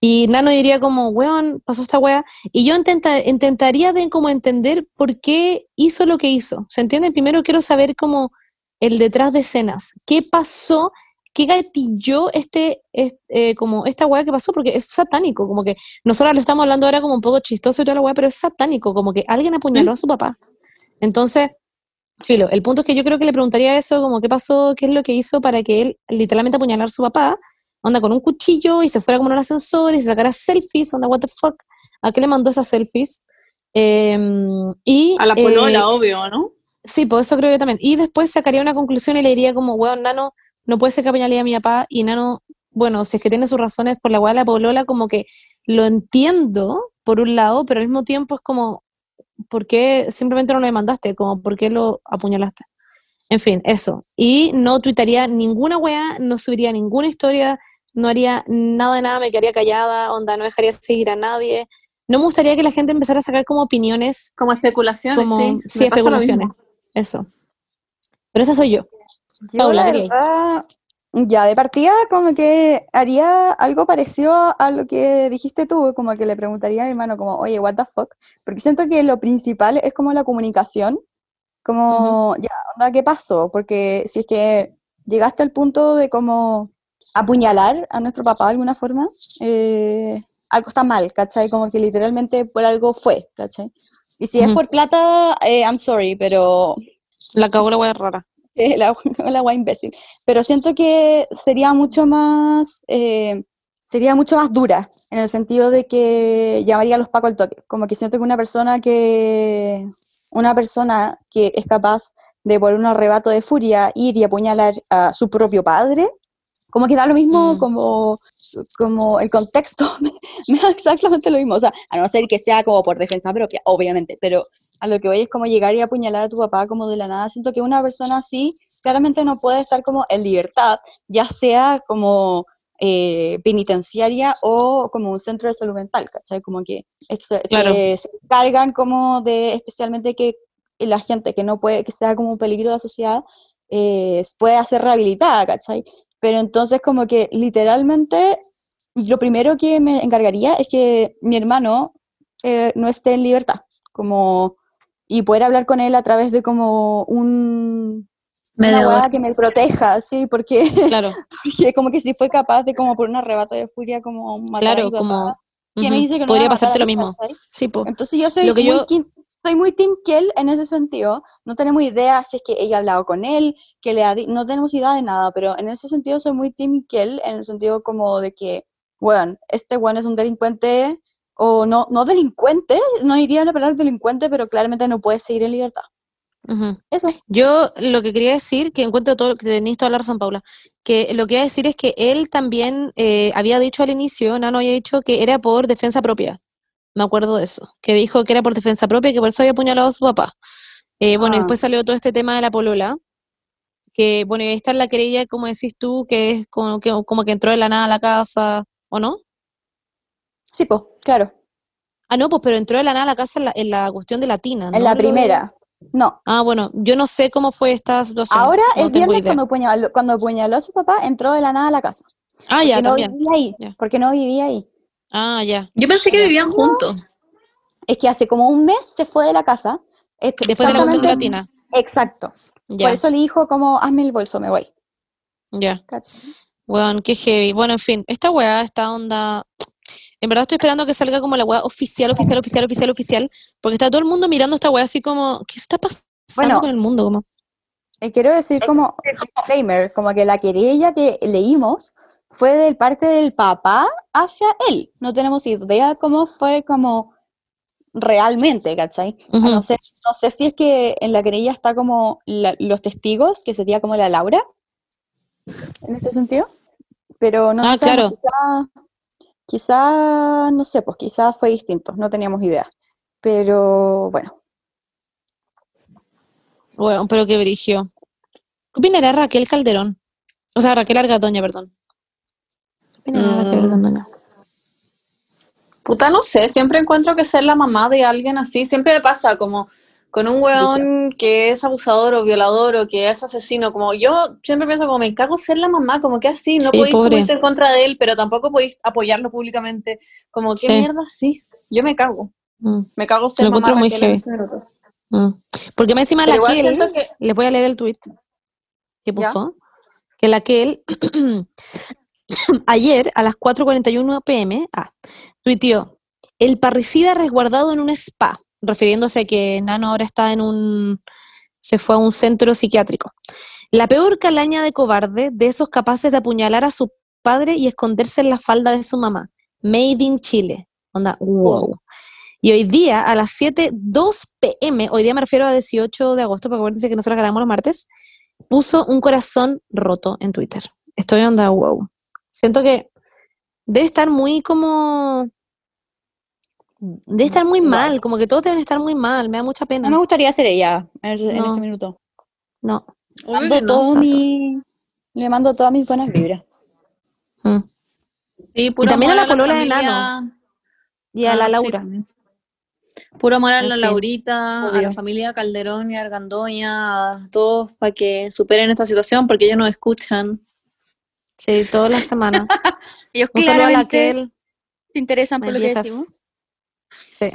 Y Nano diría como, weón, pasó esta wea. Y yo intenta- intentaría como entender por qué hizo lo que hizo. ¿Se entiende? Primero quiero saber como el detrás de escenas. ¿Qué pasó? ¿Qué gatilló este, es- eh, como esta weá que pasó? Porque es satánico, como que nosotros lo estamos hablando ahora como un poco chistoso y toda la weá, pero es satánico, como que alguien apuñaló a su papá. Entonces, filo, el punto es que yo creo que le preguntaría eso, como qué pasó, qué es lo que hizo para que él literalmente apuñalar a su papá, onda con un cuchillo y se fuera como en un ascensor y se sacara selfies, onda what the fuck, ¿a qué le mandó esas selfies? Em, y, A la eh, polola, obvio, ¿no? Sí, por eso creo yo también. Y después sacaría una conclusión y le diría como, weón, Nano, no puede ser que apuñale a mi papá y Nano, bueno, si es que tiene sus razones por la de la polola, como que lo entiendo por un lado, pero al mismo tiempo es como, ¿por qué simplemente no lo demandaste? Como, ¿por qué lo apuñalaste? En fin, eso. Y no tuitaría ninguna weá, no subiría ninguna historia, no haría nada de nada, me quedaría callada, onda, no dejaría seguir a nadie. No me gustaría que la gente empezara a sacar como opiniones Como especulaciones, como sí. sí, especulaciones. Eso. Pero esa soy yo. Yo, Paula, la verdad, Ya, de partida, como que haría algo parecido a lo que dijiste tú, como que le preguntaría a mi hermano, como, oye, what the fuck, porque siento que lo principal es como la comunicación, como, ya, onda, ¿qué pasó? Porque si es que llegaste al punto de como apuñalar a nuestro papá de alguna forma, eh, algo está mal, ¿cachai? Como que literalmente por algo fue, ¿cachai? Y si es Ujú. por plata, eh, I'm sorry, pero La cagó la wea rara. La guay imbécil. Pero siento que sería mucho más, eh, sería mucho más dura, en el sentido de que llamaría a los pacos al toque. Como que siento que una persona que, una persona que es capaz de por un arrebato de furia ir y apuñalar a su propio padre, como que da lo mismo Mm. como, como el contexto, me da exactamente lo mismo. O sea, a no ser que sea como por defensa propia, obviamente, pero a lo que voy es como llegar y apuñalar a tu papá como de la nada. Siento que una persona así claramente no puede estar como en libertad, ya sea como eh, penitenciaria o como un centro de salud mental, ¿cachai? Como que, Claro. que se encargan como de especialmente que la gente que no puede, que sea como un peligro de la sociedad, eh, puede ser rehabilitada, ¿cachai? Pero entonces como que literalmente lo primero que me encargaría es que mi hermano eh, no esté en libertad, como y poder hablar con él a través de como un una que me proteja, sí, porque, Claro, porque como que si fue capaz de como por un arrebato de furia como matar a claro, mi como... ¿quién me dice que no Podría pasarte lo mismo. Sí, po. Entonces yo soy Lo que muy, yo- soy muy Team Kell en ese sentido. No tenemos idea si es que ella ha hablado con él, que le ha no tenemos idea de nada, pero en ese sentido soy muy Team Kell, en el sentido como de que, bueno, este weón es un delincuente, o no, no delincuente, no iría a la palabra delincuente, pero claramente no puede seguir en libertad. Eso. Yo lo que quería decir, que encuentro todo, que tenéis toda la razón, Paula, que lo que iba a decir es que él también eh, había dicho al inicio, Nano había dicho que era por defensa propia. Me acuerdo de eso, que dijo que era por defensa propia y que por eso había apuñalado a su papá. Eh, bueno, Ah. después salió todo este tema de la polola, que bueno, y ahí está la querella, como decís tú, que es como que, como que entró de la nada a la casa, ¿o no? Sí, pues, claro. Ah, no, pues pero entró de la nada a la casa en la, en la cuestión de la tina, En ¿no? la primera. No. Ah, bueno, yo no sé cómo fue esta situación. Ahora, no el viernes, idea. cuando apuñaló, cuando apuñaló a su papá, entró de la nada a la casa. Ah, ya, no también. vivía ahí. Ya. Porque no vivía ahí. Ah, ya. Yo pensé que Ya. vivían juntos. Es que hace como un mes se fue de la casa. Después de la cuestión de la exactamente- tina. Exacto. Ya, Por eso le dijo como, hazme el bolso, me voy. ya. Weón, qué heavy. Bueno, en fin, esta weá, esta onda. En verdad estoy esperando que salga como la weá oficial, oficial, oficial, oficial, oficial. Porque está todo el mundo mirando esta weá así como, ¿qué está pasando Bueno. con el mundo? Como, Y quiero decir como disclaimer, como que la querella que leímos fue del parte del papá hacia él. No tenemos idea cómo fue como realmente, ¿cachai? A Ujú. no, sé, no sé si es que en la querella está como la- los testigos, que sería como la Laura, en este sentido. Pero no Ah, sabemos, claro. quizá, quizá, no sé, pues quizás fue distinto, no teníamos idea. Pero bueno, weón, pero qué brigio. ¿Qué opinará Raquel Calderón? O sea, Raquel Argatoña, perdón. ¿Qué opinará Raquel Mm. Argatoña? Puta, no sé, siempre encuentro que ser la mamá de alguien así, siempre me pasa como con un weón que es abusador o violador o que es asesino, como yo siempre pienso como me cago ser la mamá, como que así, no Sí, podéis en contra de él, pero tampoco podéis apoyarlo públicamente, como qué Sí. mierda sí, yo me cago, Mm, me cago ser Lo mamá encuentro muy heavy. este mm. Porque me encima Pero la que siento que les voy a leer el tweet que ¿Ya? puso, que la que él ayer a las 4.41 pm ah, tuiteó, el parricida resguardado en un spa, refiriéndose a que Nano ahora está en un, se fue a un centro psiquiátrico. La peor calaña de cobarde de esos capaces de apuñalar a su padre y esconderse en la falda de su mamá. Made in Chile. Onda, wow. Y hoy día, a las 7.02 pm, hoy día me refiero a 18 de agosto, porque acuérdense que nosotros grabamos los martes, puso un corazón roto en Twitter. Estoy onda, wow. Siento que debe estar muy como... Debe estar muy mal, como que todos deben estar muy mal, me da mucha no pena. me gustaría ser ella en, No. este minuto. No. Mando no. todo mi, le mando todas mis buenas vibras. Mm. Sí, Y también a la polola de familia. Nano. Y a Ah, la sí, Laura. Puro amor a la fin, Laurita, a la familia Calderón y Argandoña, a todos para que superen esta situación porque ellos nos escuchan. Sí, todas las semanas. Ellos a claramente se interesan por lo que decimos. Sí.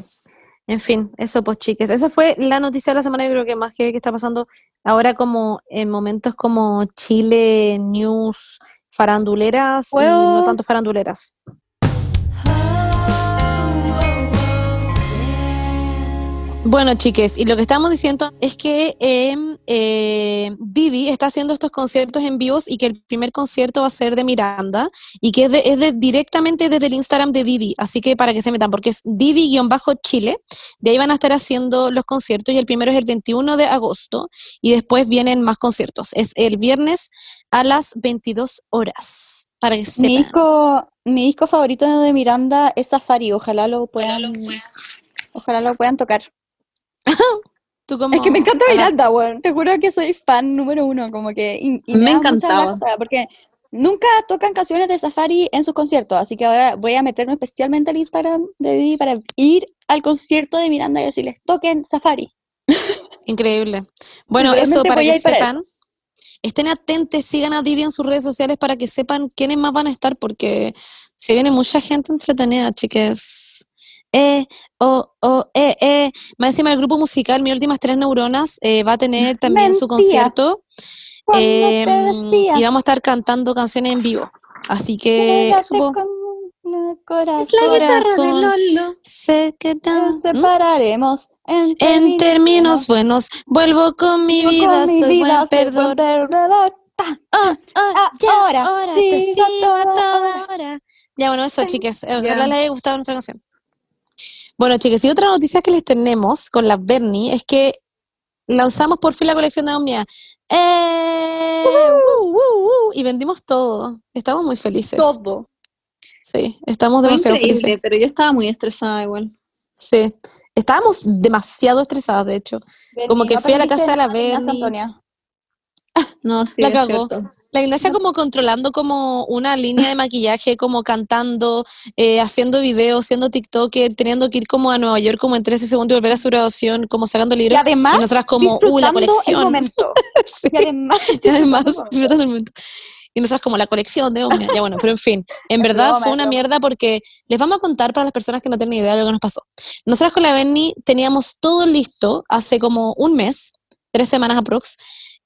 En fin, eso pues chiques. Esa fue la noticia de la semana, yo creo que más que, que está pasando ahora como en momentos como Chile, news, faranduleras y no tanto faranduleras. Bueno, chiques, y lo que estamos diciendo es que em, eh, Didi está haciendo estos conciertos en vivos y que el primer concierto va a ser de Miranda y que es, de, es de- directamente desde el Instagram de Didi, así que para que se metan, porque es Didi-Chile, de ahí van a estar haciendo los conciertos y el primero es el 21 de agosto y después vienen más conciertos. Es el viernes a las 22 horas, para que Mi disco, mi disco favorito de Miranda es Safari. Ojalá lo puedan, ojalá lo puedan tocar. Como- Es que me encanta Miranda, weón. Te juro que soy fan número uno, como que. y- y Me encantaba. porque nunca tocan canciones de Safari en sus conciertos, así que ahora voy a meterme especialmente al Instagram de Didi para ir al concierto de Miranda y decirles, toquen Safari. Increíble. Bueno, eso para que para sepan. Estén atentos, sigan a Didi en sus redes sociales para que sepan quiénes más van a estar, porque se viene mucha gente entretenida, chiques. Eh, oh, oh, eh, eh. Más encima el grupo musical, mis últimas tres neuronas, eh, va a tener también su concierto. Em, y vamos a estar cantando canciones en vivo. Así que corazón. Es la guitarra de Corazón. Lolo. sé que Nos ¿Mm? separaremos en En términos buenos, vuelvo con mi vida, mi soy vida, buen perdedor. Ah, ah, ya, ahora, ahora, te sigo sigo a toda toda hora. Ya, bueno, eso, chicas. Ojalá les haya gustado nuestra canción. Bueno, chicas, y otra noticia que les tenemos con la Bernie es que lanzamos por fin la colección de Omnia. ¡Eh! Y vendimos todo. Estamos muy felices. todo. Sí, estamos demasiado increíble, felices. pero yo estaba muy estresada igual. Sí. Estábamos demasiado estresadas, de hecho. Como que fui a la casa de la Bernie. No, sí, La es cagó. cierto. La Ignacia como controlando como una línea de maquillaje, como cantando, eh, haciendo videos, siendo TikToker, teniendo que ir como a Nueva York como en 13 segundos y volver a su graduación, como sacando Y libros. además, y nosotras como, uh, la el colección. momento. Sí. Y además, Y además, disfrutando el momento. Y nosotras como la colección de Omnia. Ya bueno, pero en fin, en verdad fue una mierda porque les vamos a contar para las personas que no tienen idea de lo que nos pasó. Nosotras con la Benny teníamos todo listo hace como un mes, tres semanas aprox,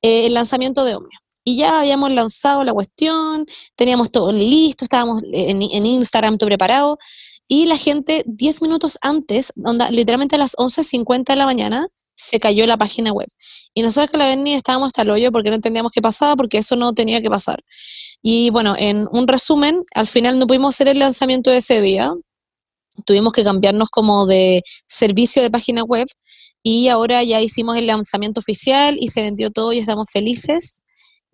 eh, el lanzamiento de Omnia. Y ya habíamos lanzado la cuestión, teníamos todo listo, estábamos en, Instagram todo preparado. Y la gente, 10 minutos antes, literalmente a las 11.50 de la mañana, se cayó la página web. Y nosotros con la Berni estábamos hasta el hoyo porque no entendíamos qué pasaba, porque eso no tenía que pasar. Y bueno, en un resumen, al final no pudimos hacer el lanzamiento de ese día. Tuvimos que cambiarnos como de servicio de página web y ahora ya hicimos el lanzamiento oficial y se vendió todo y estamos felices.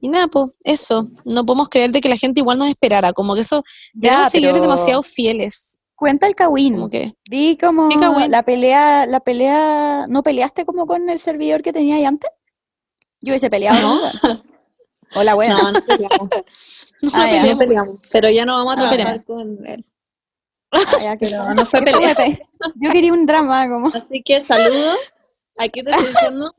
Y nada, pues eso, no podemos creer de que la gente igual nos esperara, como que eso, Ya, seguidores pero demasiado fieles, Cuenta el Kawin. como que, Di como ¿Qué Kawin? la pelea, la pelea, ¿no peleaste como con el servidor que tenía ahí antes? Yo hubiese peleado, ¿no? Hola, bueno. No, no peleamos. no Ah, ya. peleamos. No peleamos. Pero ya no vamos a No trabajar con él. Ah, ya, que No, no fue pelea. Yo quería un drama, como. Así que saludos. Aquí te estoy diciendo.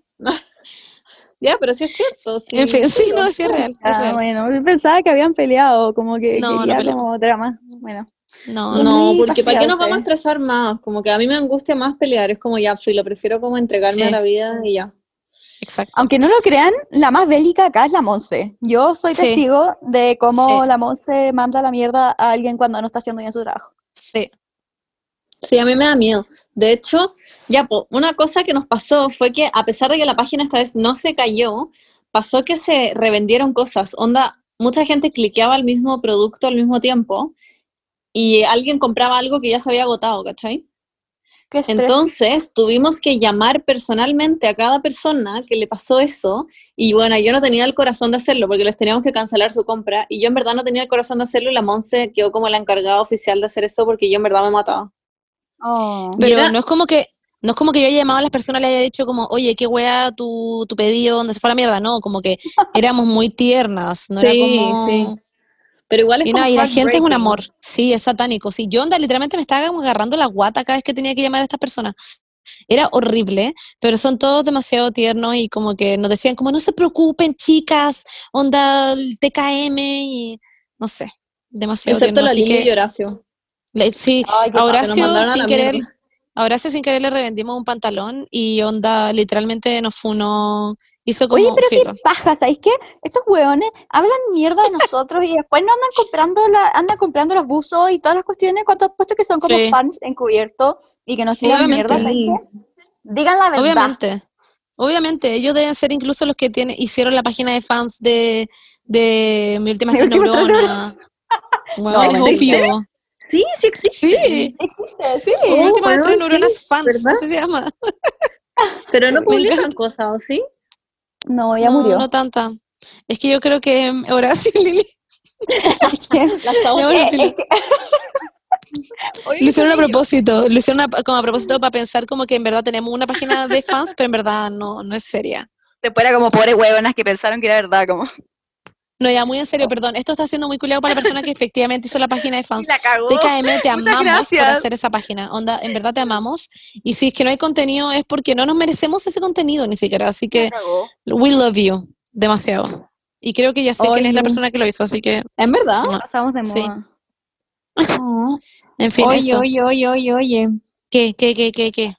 Ya, pero sí es cierto. sí. En fin, sí, no, sí es real, es Ah, real. bueno, yo pensaba que habían peleado, como que No, no quería como drama. Bueno, No, no, porque ¿para qué nos vamos a estresar más? Como que a mí me angustia más pelear. Es como ya, fui, lo prefiero como entregarme Sí. a la vida y ya. exacto. aunque no lo crean, la más bélica acá es la Monse. Yo soy Sí. testigo de cómo Sí. la Monse manda la mierda a alguien cuando no está haciendo bien su trabajo. Sí. Sí, a mí me da miedo. De hecho, ya, po, una cosa que nos pasó fue que a pesar de que la página esta vez no se cayó, pasó que se revendieron cosas. Onda, mucha gente cliqueaba el mismo producto al mismo tiempo y alguien compraba algo que ya se había agotado, ¿cachai? Entonces tuvimos que llamar personalmente a cada persona que le pasó eso y bueno, yo no tenía el corazón de hacerlo porque les teníamos que cancelar su compra y yo en verdad no tenía el corazón de hacerlo y la Monse quedó como la encargada oficial de hacer eso porque yo en verdad me mataba. Oh. Pero no es como que no es como que yo haya llamado a las personas y le haya dicho como, oye, qué wea tu, tu pedido, donde se fue a la mierda. No, como que éramos muy tiernas, no Sí, era como... sí. Pero igual es Y como nada, y la gente es un amor. Sí, es satánico. Sí, yo onda, literalmente me estaba como agarrando la guata cada vez que tenía que llamar a estas personas. Era horrible, pero son todos demasiado tiernos y como que nos decían como, no se preocupen, chicas, onda el TKM y no sé, demasiado Excepto tierno. la Así Lili y que, Horacio. Le- sí, Ay, qué a padre. Que nos Horacio mandaron a sin querer, mierda. a Horacio sin querer le revendimos un pantalón y onda, literalmente nos funó, hizo como Oye, pero filo. qué paja, ¿sabéis qué? Estos hueones hablan mierda de nosotros y después no andan comprando la, andan comprando los buzos y todas las cuestiones, cuántos puestos que son como Sí. fans encubiertos y que nos Sí, mierda, ¿sabéis qué? Digan la verdad. Obviamente. Obviamente, ellos deben ser incluso los que tienen, hicieron la página de fans de, de Mi Última Mi Neurona. No, es obvio. Sí, sí existe. Sí, Existe, sí, pues, Mi Última bueno, Tres sí, Neuronas fans, ¿verdad? así se llama. Pero no publican cosas, ¿o sí? No, ya no, murió. No tanta. Es que yo creo que em, Horacio y Lili lo hicieron a propósito, lo hicieron a- como a propósito para pensar como que en verdad tenemos una página de fans, pero en verdad no, no es seria. Después era como pobres huevonas que pensaron que era verdad, como. No, ya muy en serio, perdón. Esto está siendo muy culiado para la persona que efectivamente hizo la página de fans. la cagó. TKM, te amamos por hacer esa página. Onda, en verdad te amamos. Y si es que no hay contenido es porque no nos merecemos ese contenido ni siquiera. Así que cagó. we love you demasiado. Y creo que ya sé quién es la persona que lo hizo, así que, ¿En verdad? mua. Pasamos de Sí. moda. en fin, Oye, eso. oye, oye, oye, oye. ¿Qué, qué, qué, qué, qué?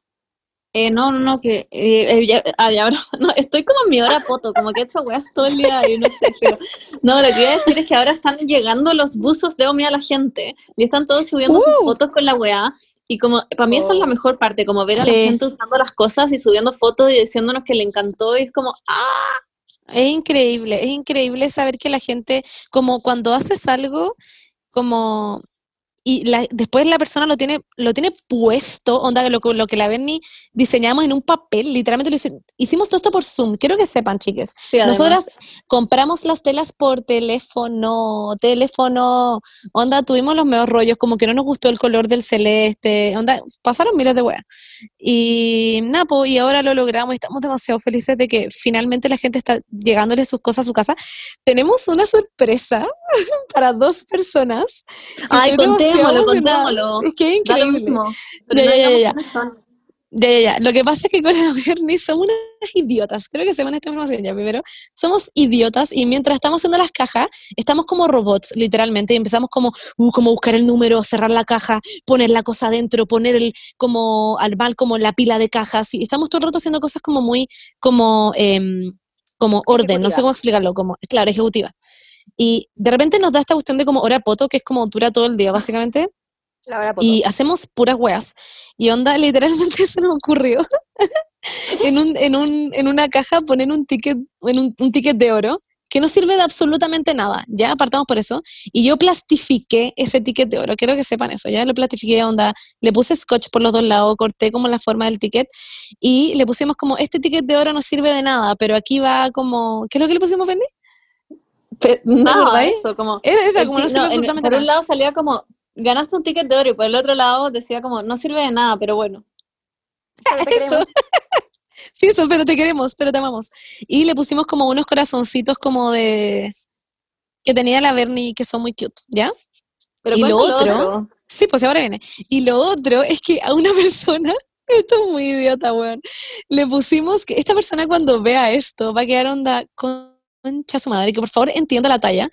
Eh, no, no, no, que eh, eh, ya, ah, ya, ahora- no, estoy como en mi hora poto, como que he hecho weas todo el día y no sé, pero no, lo que iba a decir es que ahora están llegando los buzos de Omni a la gente y están todos subiendo sus Uh. fotos con la wea y como, para mí esa es la mejor parte, como ver a la gente usando las cosas y subiendo fotos y diciéndonos que le encantó y es como, ah, Es increíble, es increíble saber que la gente, como cuando haces algo, como y la- después la persona lo tiene, lo tiene puesto, onda, lo, que- lo que la Bernie diseñamos en un papel, literalmente lo hice- hicimos todo esto por Zoom, quiero que sepan, chiques. sí. Nosotras compramos las telas por teléfono, teléfono, onda, tuvimos los mejores rollos, como que no nos gustó el color del celeste, onda, pasaron miles de weas. Y nada, po, y ahora lo logramos y estamos demasiado felices de que finalmente la gente está llegándole sus cosas a su casa. Tenemos una sorpresa para dos personas. Ay, contémoslo, contémoslo. Es que es increíble. mismo. Ya, no ya, ya. Lo que pasa es que con la Bernie somos unas idiotas. Creo que sepan esta información ya primero. Somos idiotas y mientras estamos haciendo las cajas, estamos como robots, literalmente. Y empezamos como, uh, como buscar el número, cerrar la caja, poner la cosa adentro, poner el, como al mal, como la pila de cajas. Y estamos todo el rato haciendo cosas como muy, como, em, como orden, no sé cómo explicarlo, como, claro, ejecutiva. Y de repente nos da esta cuestión de como hora poto, que es como dura todo el día, básicamente. La hora poto. Y hacemos puras weas. Y onda, literalmente se nos ocurrió en, un, en, un, en una caja poner un ticket, en un, un ticket de oro que no sirve de absolutamente nada, ya apartamos por eso, y yo plastifiqué ese ticket de oro, quiero que sepan eso, ya lo plastifiqué, onda, le puse scotch por los dos lados, corté como la forma del ticket, y le pusimos como, este ticket de oro no sirve de nada, pero aquí va como, ¿qué es lo que le pusimos, Fendi? Nada, acordáis? eso, como... Era no sirve no, en- absolutamente por un lado salía como, ganaste un ticket de oro y por el otro lado decía como, no sirve de nada, pero bueno. Eso. Sí, eso, pero te queremos, pero te amamos. Y le pusimos como unos corazoncitos como de... que tenía la Bernie que son muy cute, ¿ya? Pero Y lo cuéntalo otro- Sí, pues ahora viene. Y lo otro es que a una persona, esto es muy idiota, weón, le pusimos que esta persona cuando vea esto va a quedar onda concha su madre, que por favor entienda la talla.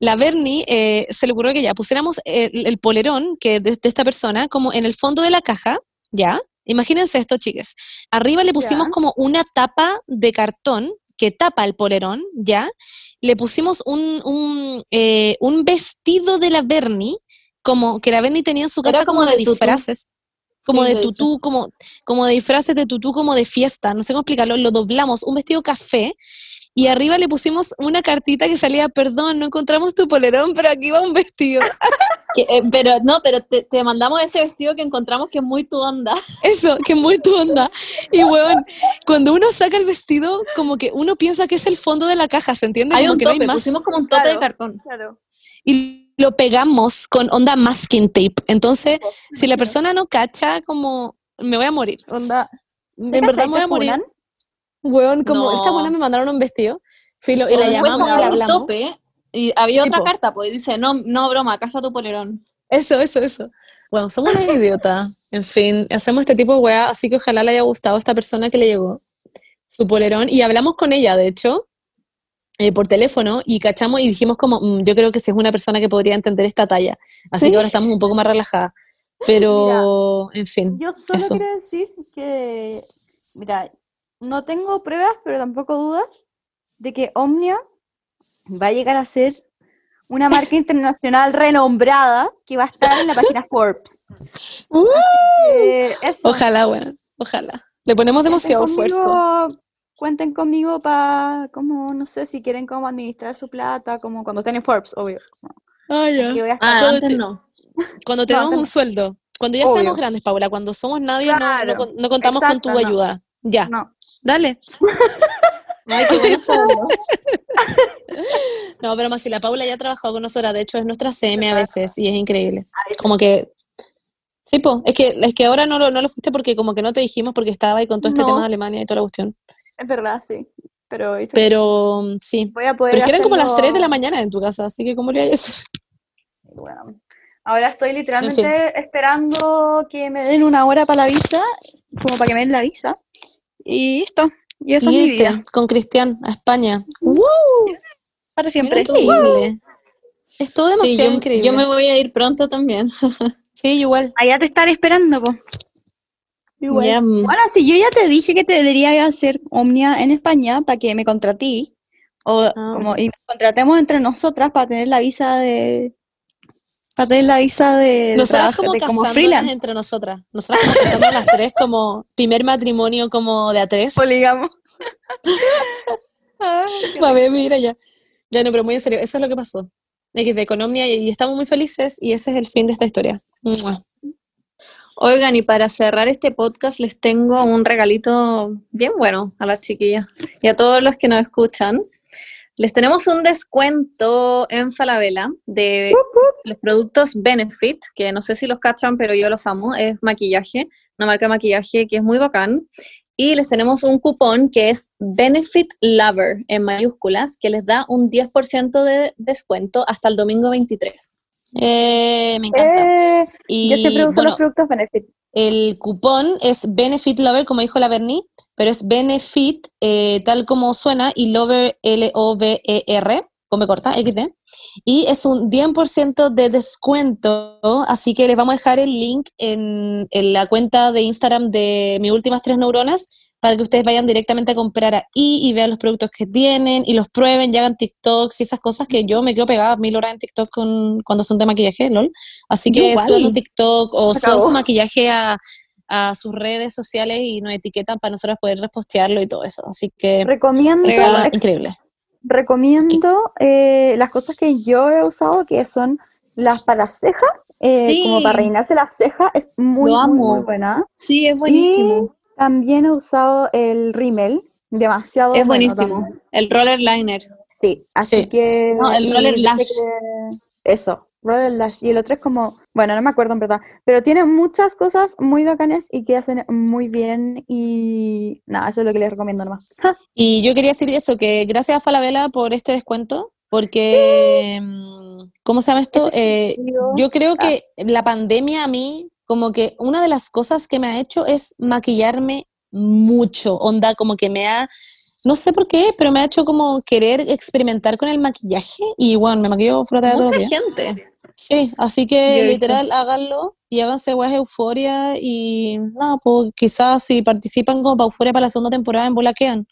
La Bernie eh, se le ocurrió que ya pusiéramos el, el polerón que de, de esta persona como en el fondo de la caja, ¿ya? Imagínense esto, chicas. Arriba le pusimos Ya. como una tapa de cartón que tapa el polerón, ¿ya? Le pusimos un, un, eh, un vestido de la Bernie, como que la Bernie tenía en su casa como, como de de disfraces. Como Sí, de tutú, como, como de disfraces de tutú, como de fiesta, no sé cómo explicarlo, lo doblamos, un vestido café, y arriba le pusimos una cartita que salía, perdón, no encontramos tu polerón, pero aquí va un vestido. Que, eh, pero no, pero te, te mandamos este vestido que encontramos que es muy tu onda. Eso, que muy tu onda. Y weón, cuando uno saca el vestido, como que uno piensa que es el fondo de la caja, ¿se entiende? Hay como un que no hay más. pusimos como un tope Claro. de cartón. Claro. Y lo pegamos con onda masking tape. Entonces, si la persona no cacha, como me voy a morir. Onda, en ¿Te verdad me voy a morir. funan? Weón, como No. esta buena me mandaron un vestido. Filo, y la llamamos y un hablamos. tope y había Sí, otra po. carta, pues dice, no, no broma, casa tu polerón. Eso, eso, eso. Bueno, somos una idiota. En fin, hacemos este tipo de weá, así que ojalá le haya gustado a esta persona que le llegó su polerón. Y hablamos con ella, de hecho. eh, por teléfono y cachamos y dijimos como, "Mm, yo creo que si es una persona que podría entender esta talla. Así Sí. que ahora estamos un poco más relajadas. Pero, en fin, Yo solo eso. quiero decir que, mira, no tengo pruebas, pero tampoco dudas de que Omnia va a llegar a ser una marca internacional renombrada que va a estar en la página Forbes. Uh, Eh, eso. ojalá, bueno, ojalá. Le ponemos demasiado esfuerzo. Cuenten conmigo para, como, no sé, si quieren como administrar su plata, como cuando estén en Forbes, obvio. Ah, a estar. Ah, Todo antes te- no. Cuando te No, damos antes un no. sueldo. Cuando ya Obvio. seamos grandes, Paula, cuando somos nadie, no- contamos con tu ayuda. Ya, No, dale. Ay, qué bueno saberlo. No, pero más si la Paula ya ha trabajado con nosotras, de hecho es nuestra CM a veces y es increíble. Como que, sí, po, es que, es que ahora no lo, no lo fuiste porque como que no te dijimos porque estaba ahí con todo este No. tema de Alemania y toda la cuestión. es verdad, sí. Pero. Pero mm, sí, voy a poder pero es que eran como las hacerlo- 3 de la mañana en tu casa, así que ¿cómo le bueno. Ahora estoy literalmente esperando que me den una hora para la visa, como para que me den la visa. Y listo. Y esa es mi Irte vida. con Cristian a España. Para Mira, siempre. increíble. Es todo Sí, demasiado yo, increíble. yo me voy a ir pronto también. Sí, igual. Allá te estaré esperando, po. Igual. Ya, mm, Bueno, si yo ya te dije que te debería hacer Omnia en España para que me contratí, o Ah, como y nos contratemos entre nosotras para tener la visa de para tener la visa de, Nosotras trabajo- como de como freelance. entre nosotras. Nosotras como casándonos las tres como primer matrimonio como de a tres. Polígamo. Ay, qué A ver, mira ya. Ya no, pero muy en serio, eso es lo que pasó. De que de Economia y, y estamos muy felices y ese es el fin de esta historia. Mua. Oigan, y para cerrar este podcast les tengo un regalito bien bueno a las chiquillas y a todos los que nos escuchan. Les tenemos un descuento en Falabella de los productos Benefit, que no sé si los cachan, pero yo los amo. Es maquillaje, una marca de maquillaje que es muy bacán. Y les tenemos un cupón que es Benefit Lover en mayúsculas, que les da un 10% de descuento hasta el domingo 23. Eh, me encanta. Eh, y yo siempre uso bueno, los productos Benefit. el cupón es Benefit Lover, como dijo la Bernie, pero es Benefit eh, tal como suena y Lover L-O-V-E-R, come corta, XD. Y es un 10% de descuento, así que les vamos a dejar el link en, en la cuenta de Instagram de mis últimas tres neuronas para que ustedes vayan directamente a comprar ahí y vean los productos que tienen y los prueben y hagan TikToks y esas cosas que yo me quedo pegada mil horas en TikTok con, cuando son de maquillaje, lol. Así que suban un TikTok o suban su maquillaje a, a sus redes sociales y nos etiquetan para nosotros poder repostearlo y todo eso. Así que Recomiendo, está increíble. recomiendo eh, las cosas que yo he usado, que son las para las cejas, eh, Sí. como para reinarse las cejas, es muy, muy, buena. Sí, es buenísimo. También he usado el rímel, demasiado Es bueno buenísimo. también. El roller liner. Sí, así Sí. que... No, el roller lash. que- Eso, Y el otro es como, bueno, no me acuerdo en verdad, pero tiene muchas cosas muy bacanas y que hacen muy bien y nada, eso es lo que les recomiendo nomás. Y yo quería decir eso, que gracias a Falabella por este descuento, porque, mm, ¿cómo se llama esto? Eh, yo creo que la pandemia a mí, como que una de las cosas que me ha hecho es maquillarme mucho, onda, como que me ha, no sé por qué, pero me ha hecho como querer experimentar con el maquillaje y bueno, me maquillo frota los Mucha días. gente. Sí, así que literal háganlo y háganse guas euforia y nada, pues quizás si participan como para euforia para la segunda temporada en bola quedan.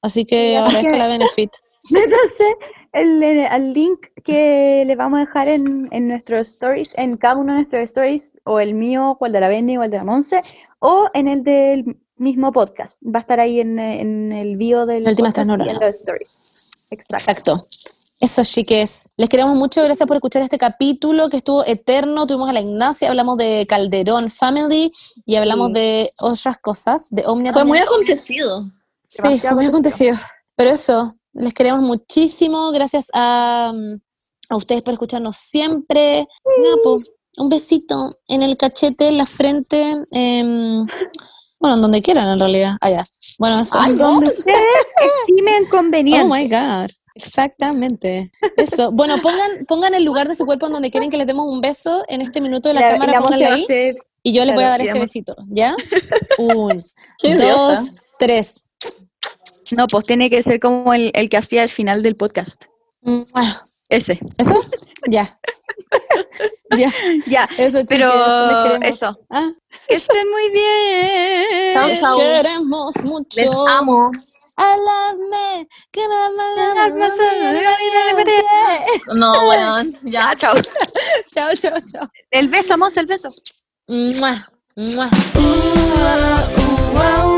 Así que agradezco la benefit. Entonces, el, el link que le vamos a dejar en, en nuestros stories, en cada uno de nuestros stories, o el mío, o el de la Benny, o el de la Monse, o en el del mismo podcast. Va a estar ahí en, en el bio del Las últimas podcast y en los stories. Exacto. Exacto. Eso, chiques. Les queremos mucho. Gracias por escuchar este capítulo que estuvo eterno. Tuvimos a la Ignacia, hablamos de Calderón Family y hablamos Sí. de otras cosas, de Omnia Fue muy acontecido. Sí, fue muy acontecido. Pero eso, les queremos muchísimo. Gracias a, a ustedes por escucharnos siempre. Un besito en el cachete, en la frente. em, bueno, en donde quieran, en realidad. Allá. Bueno, eso. Ay, no. Donde ustedes estimen Oh conveniente. my God. Exactamente. Eso. Bueno, pongan, pongan el lugar de su cuerpo en donde quieren que les demos un beso en este minuto de la, cámara, pónganlo ahí. hacer- Y yo les voy a dar ese besito, ¿ya? Un, Qué dos, idiota. tres. No, pues tiene que ser como el, el que hacía al final del podcast. Ese. ¿Eso? Ya. ya. Ya. Eso, Pero les queremos. eso. Ah, Que estén muy bien. Chao, les queremos mucho. Les amo. I love me. la- No, bueno, ya. Ya, chao. Chao, chao, chao. El beso, Mons, el beso. Mua, mua. Uh, uh.